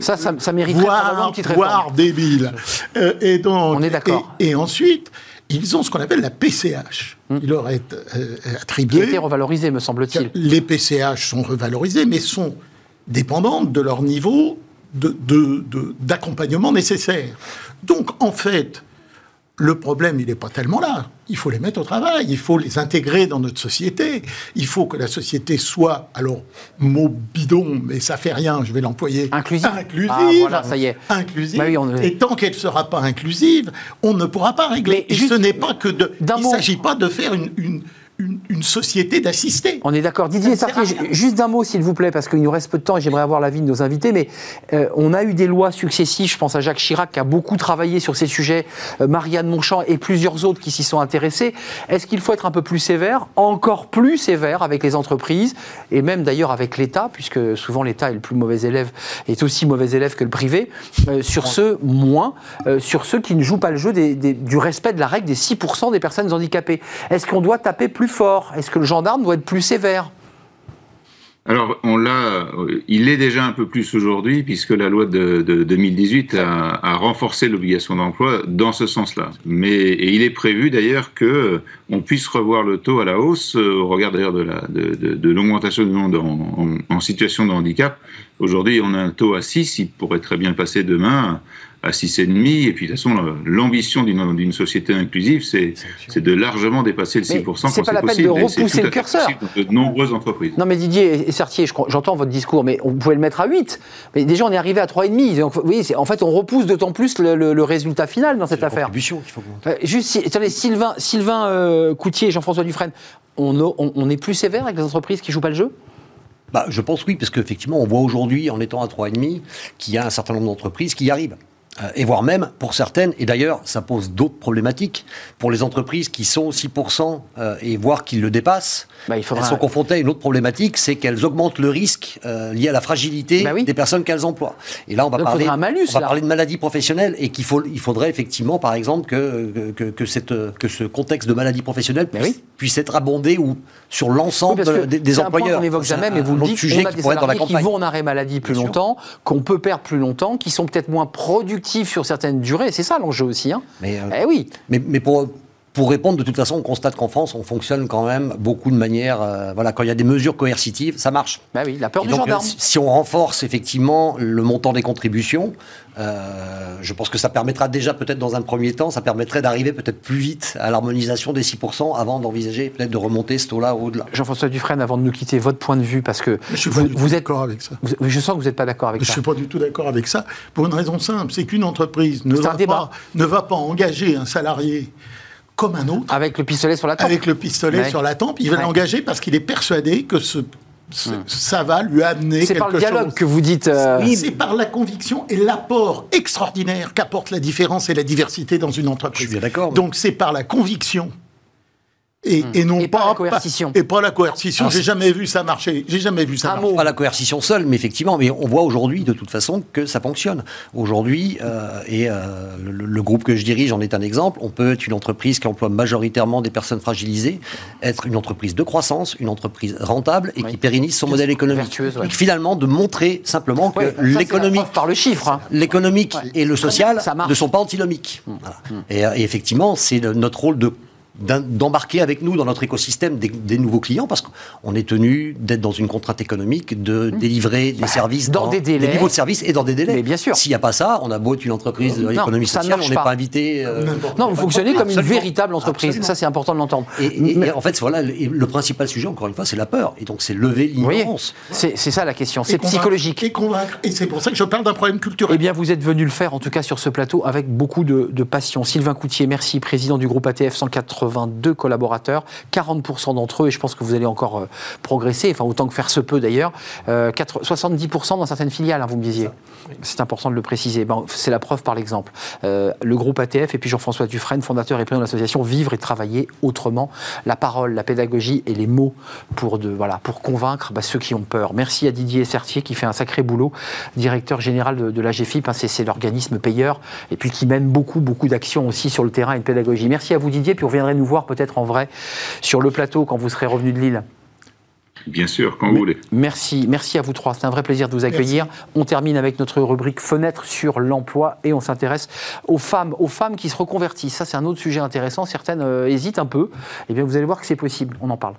Ça, ça, ça mériterait voire, voire débile. Euh, et donc, On est d'accord. Et, ensuite, ils ont ce qu'on appelle la PCH. Mmh. Il leur est euh, attribué. Qui a été revalorisé, me semble-t-il. Les PCH sont revalorisés, mais sont dépendantes de leur niveau d'accompagnement de, de, nécessaire. Donc, en fait, le problème, il n'est pas tellement là. Il faut les mettre au travail, il faut les intégrer dans notre société. Il faut que la société soit, alors, mot bidon, mais ça fait rien, je vais l'employer. Inclusive. Inclusive. Ah, voilà, ça y est. Inclusive. Bah Et tant qu'elle ne sera pas inclusive, on ne pourra pas régler. Et ce n'est pas que de. Il ne s'agit pas de faire une une, société d'assistés. On est d'accord. Didier Sartier, juste d'un mot, s'il vous plaît, parce qu'il nous reste peu de temps et j'aimerais avoir l'avis de nos invités, mais euh, on a eu des lois successives. Je pense à Jacques Chirac qui a beaucoup travaillé sur ces sujets, euh, Marianne Monchamp et plusieurs autres qui s'y sont intéressés. Est-ce qu'il faut être un peu plus sévère, encore plus sévère avec les entreprises et même d'ailleurs avec l'État, puisque souvent l'État est le plus mauvais élève, est aussi mauvais élève que le privé, euh, sur ceux moins, sur ceux qui ne jouent pas le jeu du respect de la règle des 6% des personnes handicapées. Est-ce qu'on doit taper plus fort? Est-ce que le gendarme doit être plus sévère? Alors, on l'a, il est déjà un peu plus aujourd'hui, puisque la loi de, 2018 a, renforcé l'obligation d'emploi dans ce sens-là. Mais et il est prévu d'ailleurs que on puisse revoir le taux à la hausse euh, au regard d'ailleurs de, la, de, l'augmentation du monde en, en, situation de handicap. Aujourd'hui, on a un taux à 6, il pourrait très bien passer demain à 6,5. Et puis, de toute façon, l'ambition d'une société inclusive, c'est de largement dépasser le 6%. C'est pas la peine de repousser le curseur. De nombreuses entreprises. Non, mais Didier et Certier, j'entends votre discours, mais on pouvait le mettre à 8. Mais déjà, on est arrivé à 3,5. Donc, vous voyez, en fait, on repousse d'autant plus le, résultat final dans cette affaire. qu'il faut euh, Juste, attendez, Sylvain, Sylvain euh, Coutier et Jean-François Dufresne, on, on est plus sévère avec les entreprises qui jouent pas le jeu? Bah, je pense oui, parce qu'effectivement, on voit aujourd'hui, en étant à 3,5, qu'il y a un certain nombre d'entreprises qui y arrivent. Euh, et voire même pour certaines, et d'ailleurs ça pose d'autres problématiques, pour les entreprises qui sont 6% euh, et voire qui le dépassent, bah, il elles sont confrontées à une autre problématique, c'est qu'elles augmentent le risque euh, lié à la fragilité bah des personnes qu'elles emploient. Et là on va, parler, malus, on va parler de maladies professionnelles et qu'il faut, il faudrait effectivement par exemple que, que, que, cette, que ce contexte de maladie professionnelle puisse, puisse être abondé ou sur l'ensemble des, des employeurs. On n'évoque jamais, mais vous le dites, on a des salariés qui vont en arrêt maladie plus longtemps, qu'on peut perdre plus longtemps, qui sont peut-être moins productifs sur certaines durées. C'est ça l'enjeu aussi. Hein. Mais, euh, eh oui. Mais, mais pour, pour répondre, de toute façon, on constate qu'en France, on fonctionne quand même beaucoup de manière. Euh, voilà, quand il y a des mesures coercitives, ça marche. Bah oui, la peur du gendarme. Euh, si on renforce effectivement le montant des contributions, euh, je pense que ça permettra déjà, peut-être dans un premier temps, ça permettrait d'arriver peut-être plus vite à l'harmonisation des 6% avant d'envisager peut-être de remonter ce taux-là au-delà. Jean-François Dufresne, avant de nous quitter, votre point de vue, parce que je suis vous, vous êtes d'accord avec ça. je sens que vous n'êtes pas d'accord avec ça. Je ne suis pas du tout d'accord avec ça, pour une raison simple, c'est qu'une entreprise ne va, pas, ne va pas engager un salarié comme un autre. Avec le pistolet sur la tempe. Avec le pistolet sur la tempe. Il va l'engager parce qu'il est persuadé que ce, hmm. ça va lui amener quelque chose. C'est par le dialogue que vous dites. Euh, c'est par la conviction et l'apport extraordinaire qu'apporte la différence et la diversité dans une entreprise. Je suis d'accord. Donc c'est par la conviction et, hmm. et, non pas, la coercition. et pas la coercition. J'ai jamais vu ça marcher. J'ai jamais vu ça. marcher. Pas la coercition seule, mais effectivement, mais on voit aujourd'hui de toute façon que ça fonctionne. Aujourd'hui, euh, et euh, le, groupe que je dirige en est un exemple. On peut être une entreprise qui emploie majoritairement des personnes fragilisées, être une entreprise de croissance, une entreprise rentable et qui pérennise son modèle économique. et finalement, de montrer simplement que l'économique par le chiffre, hein. l'économique et le social ne sont pas antinomiques. Hmm. Et, et effectivement, c'est notre rôle de d'embarquer avec nous dans notre écosystème des, nouveaux clients parce qu'on est tenu d'être dans une contrainte économique, de mmh. délivrer des bah, services dans, des délais. Des niveaux de service et dans des délais. Mais bien sûr. S'il n'y a pas ça, on a beau être une entreprise de l'économie sociale, on n'est pas. invité. Euh, non, vous fonctionnez comme une véritable entreprise. Ça, c'est important de l'entendre. Et, en fait, voilà, le, principal sujet, encore une fois, c'est la peur. Et donc, c'est lever l'ignorance. C'est ça la question. C'est psychologique. Et convaincre. Et c'est pour ça que je parle d'un problème culturel. Eh bien, vous êtes venu le faire, en tout cas sur ce plateau, avec beaucoup de, de passion. Sylvain Coutier, merci, président du groupe ATF 182 collaborateurs, 40% d'entre eux, et je pense que vous allez encore euh, progresser, enfin autant que faire se peut d'ailleurs, 70% euh, dans certaines filiales, hein, vous me disiez. C'est important de le préciser. c'est la preuve par l'exemple. Euh, le groupe ATF et puis Jean-François Dufresne, fondateur et président de l'association Vivre et Travailler autrement. La parole, la pédagogie et les mots pour, de, voilà, pour convaincre bah, ceux qui ont peur. Merci à Didier Sertier qui fait un sacré boulot, directeur général de, de la GFIP. Hein, c'est l'organisme payeur et puis qui mène beaucoup, beaucoup d'actions aussi sur le terrain et de pédagogie. Merci à vous Didier, puis vous nous voir peut-être en vrai sur le plateau quand vous serez revenu de Lille. Bien sûr, quand vous voulez. Merci, merci à vous trois. C'est un vrai plaisir de vous accueillir. On termine avec notre rubrique fenêtre sur l'emploi et on s'intéresse aux femmes, aux femmes qui se reconvertissent. Ça, c'est un autre sujet intéressant. Certaines euh, hésitent un peu. Eh bien, vous allez voir que c'est possible. On en parle.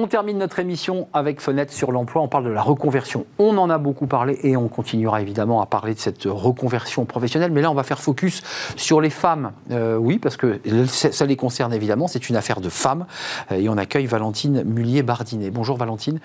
On termine notre émission avec Fenêtre sur l'emploi. On parle de la reconversion. On en a beaucoup parlé et on continuera évidemment à parler de cette reconversion professionnelle. Mais là, on va faire focus sur les femmes. Euh, oui, parce que ça les concerne évidemment. C'est une affaire de femmes. Euh, et on accueille Valentine Mullier-Bardinet. Bonjour Valentine,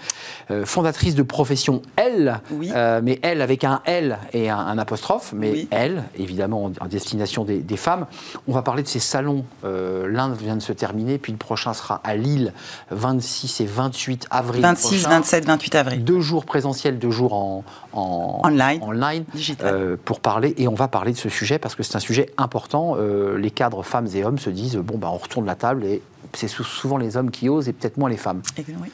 euh, fondatrice de Profession L. Oui. mais elle avec un L et un, apostrophe. Mais elle, évidemment, en, destination des, des, femmes. On va parler de ces salons. L'un vient de se terminer, puis le prochain sera à Lille, 26 et 28 avril. 26, 27, 28 avril. Deux jours présentiels, deux jours en, online, online euh, pour parler. Et on va parler de ce sujet parce que c'est un sujet important. Euh, les cadres femmes et hommes se disent bon, bah, on retourne la table et c'est souvent les hommes qui osent et peut-être moins les femmes. Oui.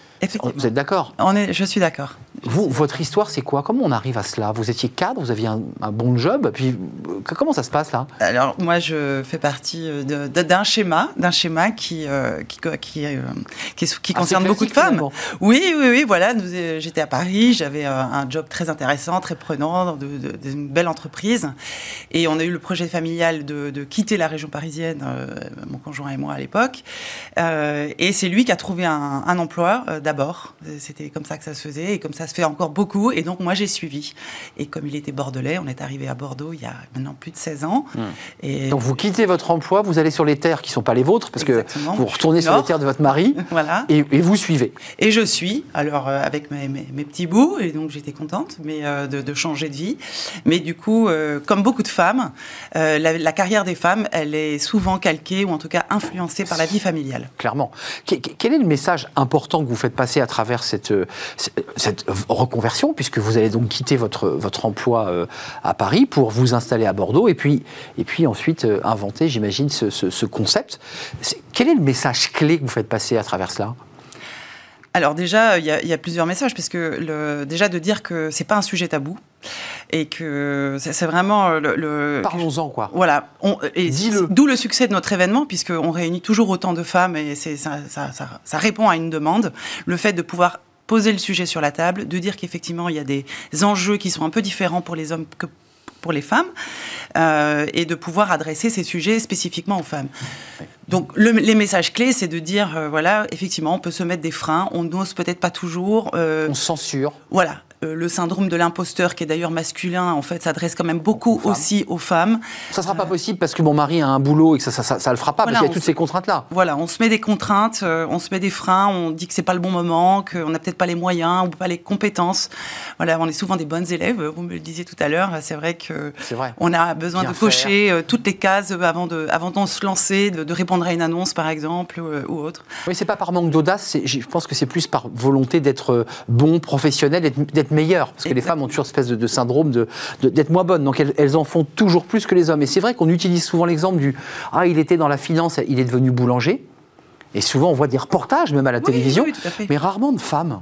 Vous êtes d'accord Je suis d'accord. Vous, votre histoire, c'est quoi? Comment on arrive à cela? Vous étiez cadre, vous aviez un, bon job, puis euh, comment ça se passe là? Alors moi, je fais partie euh, d'un schéma, d'un schéma qui euh, qui, qui, qui, ah, concerne beaucoup de femmes. Oui, oui, oui. Voilà, j'étais à Paris, j'avais un job très intéressant, très prenant, d'une belle entreprise, et on a eu le projet familial de, de quitter la région parisienne, mon conjoint et moi à l'époque, et c'est lui qui a trouvé un, un emploi d'abord. C'était comme ça que ça se faisait et comme ça se fait encore beaucoup. Et donc moi j'ai suivi. Et comme il était bordelais, on est arrivé à Bordeaux il y a maintenant plus de 16 ans. Et donc vous quittez votre emploi, vous allez sur les terres qui ne sont pas les vôtres parce que vous retournez sur les terres de votre mari. voilà. Et, vous suivez. Et je suis, alors euh, avec mes, mes, petits bouts, et donc j'étais contente mais, euh, de, changer de vie. Mais du coup, euh, comme beaucoup de femmes, la, la, carrière des femmes, elle est souvent calquée ou en tout cas influencée par la vie familiale. Clairement. Quel est le message important que vous faites passer à travers cette, cette reconversion, puisque vous allez donc quitter votre, votre emploi euh, à Paris pour vous installer à Bordeaux et puis, et puis ensuite euh, inventer, j'imagine, ce, ce, concept. quel est le message clé que vous faites passer à travers cela? Alors déjà, il y, y, a plusieurs messages, parce que le, déjà de dire que c'est pas un sujet tabou, et que c'est vraiment le. Parlons-en, quoi. Voilà. D'où le succès de notre événement, puisqu'on réunit toujours autant de femmes et ça, ça, ça, ça, répond à une demande. Le fait de pouvoir poser le sujet sur la table, de dire qu'effectivement, il y a des enjeux qui sont un peu différents pour les hommes que pour les femmes, euh, et de pouvoir adresser ces sujets spécifiquement aux femmes. Donc les messages clés, c'est de dire, euh, voilà, effectivement, on peut se mettre des freins, on n'ose peut-être pas toujours. Euh, on censure. Voilà, euh, le syndrome de l'imposteur, qui est d'ailleurs masculin, en fait, s'adresse quand même beaucoup aussi aux femmes. Ça ne sera pas possible parce que mon mari a un boulot et que ça ne le fera pas, parce qu'il y a toutes ces contraintes-là. Voilà, on se met des contraintes, euh, on se met des freins, on dit que c'est pas le bon moment, qu'on n'a peut-être pas les moyens ou pas les compétences. Voilà, on est souvent des bonnes élèves, vous me le disiez tout à l'heure, c'est vrai que vrai. on a besoin de cocher euh, toutes les cases avant de, avant de se lancer, de, répondre à une annonce, par exemple, ou, autre. Oui, c'est pas par manque d'audace, je pense que c'est plus par volonté d'être bon, professionnel, d'être meilleures. Parce que les femmes ont toujours cette espèce de, syndrome d'être de, moins bonnes. Donc elles, en font toujours plus que les hommes. Et c'est vrai qu'on utilise souvent l'exemple du Ah, il était dans la finance, il est devenu boulanger. Et souvent, on voit des reportages, même à la télévision, mais rarement de femmes.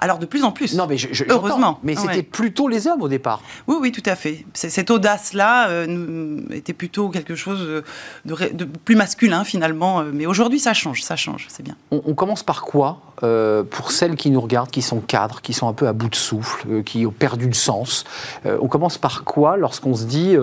Alors de plus en plus. Non, mais je, heureusement. Mais c'était plutôt les hommes au départ. Oui, oui, tout à fait. Cette audace-là euh, était plutôt quelque chose de, plus masculin finalement. Euh, mais aujourd'hui, ça change, ça change, c'est bien. On, commence par quoi euh, pour celles qui nous regardent, qui sont cadres, qui sont un peu à bout de souffle, qui ont perdu le sens On commence par quoi lorsqu'on se dit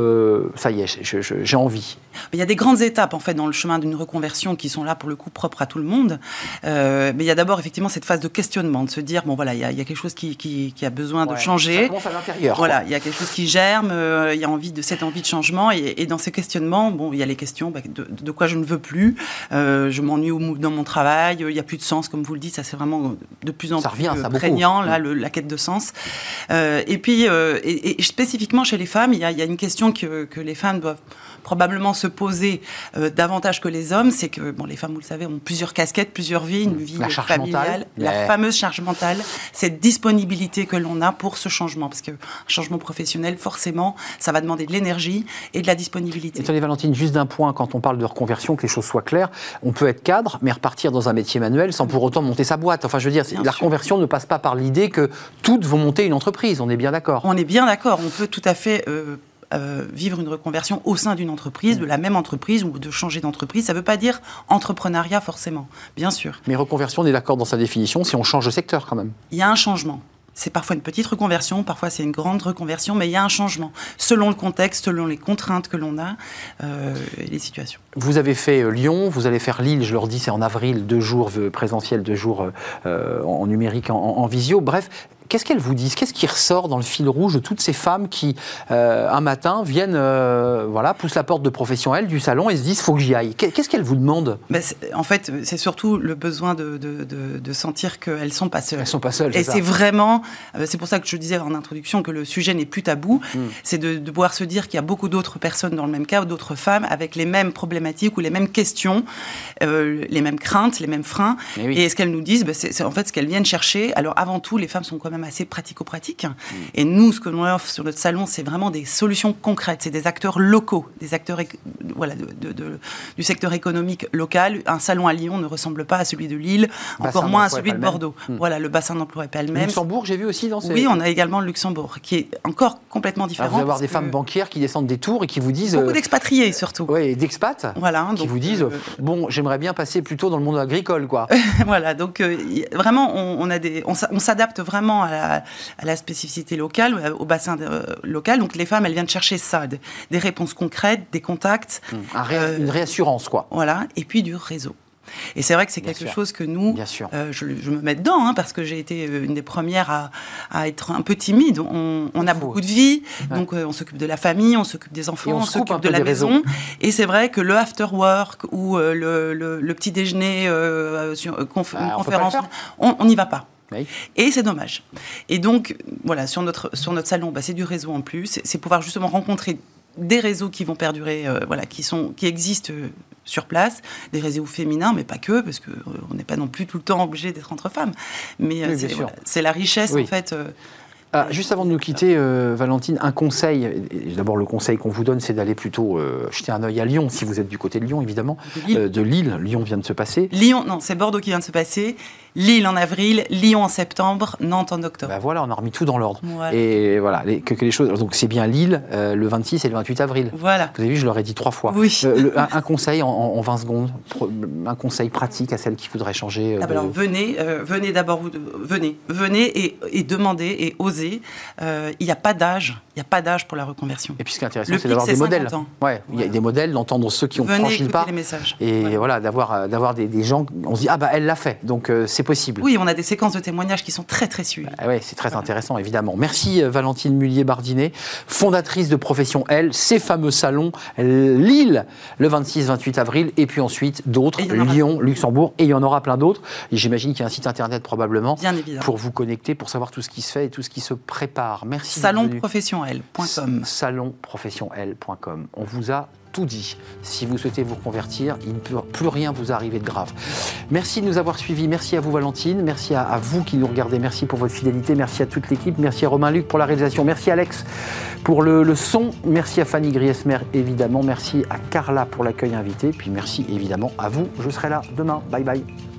ça y est, j'ai envie? Il y a des grandes étapes en fait dans le chemin d'une reconversion qui sont là pour le coup propres à tout le monde. mais il y a d'abord effectivement cette phase de questionnement, de se dire bon voilà, il y, a quelque chose qui, qui, a besoin de changer. Ça commence à l'intérieur. Voilà, il y a quelque chose qui germe, euh, il y a envie de cette envie de changement, et, dans ces questionnements, bon, il y a les questions bah, de, quoi je ne veux plus, euh, je m'ennuie dans mon travail, il n'y a plus de sens, comme vous le dites, ça c'est vraiment de plus en plus prégnant, là, mm. la quête de sens. Euh, et puis, et, spécifiquement chez les femmes, il y a, une question que, que les femmes doivent probablement se poser davantage que les hommes, c'est que bon, les femmes, vous le savez, ont plusieurs casquettes, plusieurs vies, une vie familiale, la fameuse charge mentale, cette disponibilité que l'on a pour ce changement. Parce qu'un changement professionnel, forcément, ça va demander de l'énergie et de la disponibilité. Attendez, Valentine, juste d'un point, quand on parle de reconversion, que les choses soient claires, on peut être cadre, mais repartir dans un métier manuel sans pour autant monter sa boîte. Enfin, je veux dire, la reconversion ne passe pas par l'idée que toutes vont monter une entreprise. On est bien d'accord. On est bien d'accord. On peut tout à fait. Euh, euh, vivre une reconversion au sein d'une entreprise, de la même entreprise ou de changer d'entreprise. Ça ne veut pas dire entrepreneuriat forcément, bien sûr. Mais reconversion, on est d'accord dans sa définition si on change de secteur quand même. Il y a un changement. C'est parfois une petite reconversion, parfois c'est une grande reconversion, mais il y a un changement selon le contexte, selon les contraintes que l'on a euh, et les situations. Vous avez fait euh, Lyon, vous allez faire Lille, je leur dis c'est en avril, deux jours présentiels, deux jours en numérique, en visio. Bref, Qu'est-ce qu'elles vous disent? Qu'est-ce qui ressort dans le fil rouge de toutes ces femmes qui, euh, un matin, viennent, euh, voilà, poussent la porte de profession, elles, du salon et se disent faut que j'y aille? Qu'est-ce qu'elles vous demandent? Ben, En fait, c'est surtout le besoin de, de, de, sentir qu'elles ne sont pas seules. Elles sont pas seules. Et c'est vraiment, euh, c'est pour ça que je disais en introduction que le sujet n'est plus tabou. Hmm. C'est de, pouvoir se dire qu'il y a beaucoup d'autres personnes dans le même cas, d'autres femmes avec les mêmes problématiques ou les mêmes questions, les mêmes craintes, les mêmes freins. Et, ce qu'elles nous disent, ben, c'est en fait ce qu'elles viennent chercher. Alors avant tout, les femmes sont quand même assez pratico-pratique. Et nous, ce que nous offre sur notre salon, c'est vraiment des solutions concrètes. C'est des acteurs locaux, des acteurs voilà, de, du secteur économique local. Un salon à Lyon ne ressemble pas à celui de Lille, encore moins à celui de Bordeaux. Mm. Voilà, le bassin d'emploi n'est pas le même. Luxembourg, j'ai vu aussi dans ces... Oui, on a également le Luxembourg, qui est encore complètement différent. vous allez avoir des femmes banquières qui descendent des tours et qui vous disent... Beaucoup euh, d'expatriés, surtout. Oui, d'expats. Voilà. Qui vous disent, euh, bon, j'aimerais bien passer plutôt dans le monde agricole, quoi. voilà, donc euh, vraiment, on, a des, on s'adapte vraiment à la, spécificité locale, au bassin local. Donc les femmes, elles viennent chercher ça, des, réponses concrètes, des contacts. Hum, une réassurance, quoi. Voilà, et puis du réseau. Et c'est vrai que c'est quelque chose que nous, euh, je, me mets dedans, hein, parce que j'ai été euh, une des premières à, être un peu timide. On, a beaucoup de vie, donc euh, on s'occupe de la famille, on s'occupe des enfants, on, s'occupe de la maison. Et c'est vrai que le after work ou le, petit déjeuner, sur, une conférence, on n'y va pas. Et c'est dommage. Et donc, voilà, sur notre, sur notre salon, bah, c'est du réseau en plus. C'est pouvoir justement rencontrer des réseaux qui vont perdurer, voilà, qui, sont, qui existent sur place, des réseaux féminins, mais pas que, parce qu'on euh, n'est pas non plus tout le temps obligé d'être entre femmes. Mais euh, c'est la richesse, en fait. Euh, ah, juste avant de nous quitter, Valentine, un conseil. D'abord, le conseil qu'on vous donne, c'est d'aller plutôt jeter un œil à Lyon, si vous êtes du côté de Lyon, évidemment. de Lille, Lyon vient de se passer. Lyon, non, c'est Bordeaux qui vient de se passer. Lille en avril, Lyon en septembre, Nantes en octobre. Ben voilà, on a remis tout dans l'ordre. Et voilà, que, les choses. Donc c'est bien Lille, euh, le 26 et le 28 avril. Voilà. Vous avez vu, je leur ai dit trois fois. Oui. Euh, un, conseil en, 20 secondes, un conseil pratique à celles qui voudraient changer. Euh, ah ben alors venez, venez d'abord, venez, venez et, et, demandez et osez. Il n'y a pas d'âge, il n'y a pas d'âge pour la reconversion. Et puis ce qui est intéressant, c'est d'avoir des modèles. Ouais, il y a des modèles, d'entendre ceux qui ont franchi le pas. les messages. Et voilà, d'avoir d'avoir des, des, gens, on se dit ah bah elle l'a fait, donc c'est possible. Oui, on a des séquences de témoignages qui sont très très suivies. Ah oui, c'est très intéressant évidemment. Merci euh, Valentine Mullier-Bardinet, fondatrice de Profession L, ces fameux salons Lille le 26-28 avril et puis ensuite d'autres, Lyon, Luxembourg et il y en aura plein d'autres. J'imagine qu'il y a un site internet probablement pour vous connecter, pour savoir tout ce qui se fait et tout ce qui se prépare. Merci. Salonprofessionnel.com. On vous a tout dit. Si vous souhaitez vous reconvertir, il ne peut plus rien vous arriver de grave. Merci de nous avoir suivis. Merci à vous, Valentine. Merci à, vous qui nous regardez. Merci pour votre fidélité. Merci à toute l'équipe. Merci à Romain Luc pour la réalisation. Merci à Alex pour le, son. Merci à Fanny Griesmer, évidemment. Merci à Carla pour l'accueil invité. Puis merci évidemment à vous. Je serai là demain. Bye bye.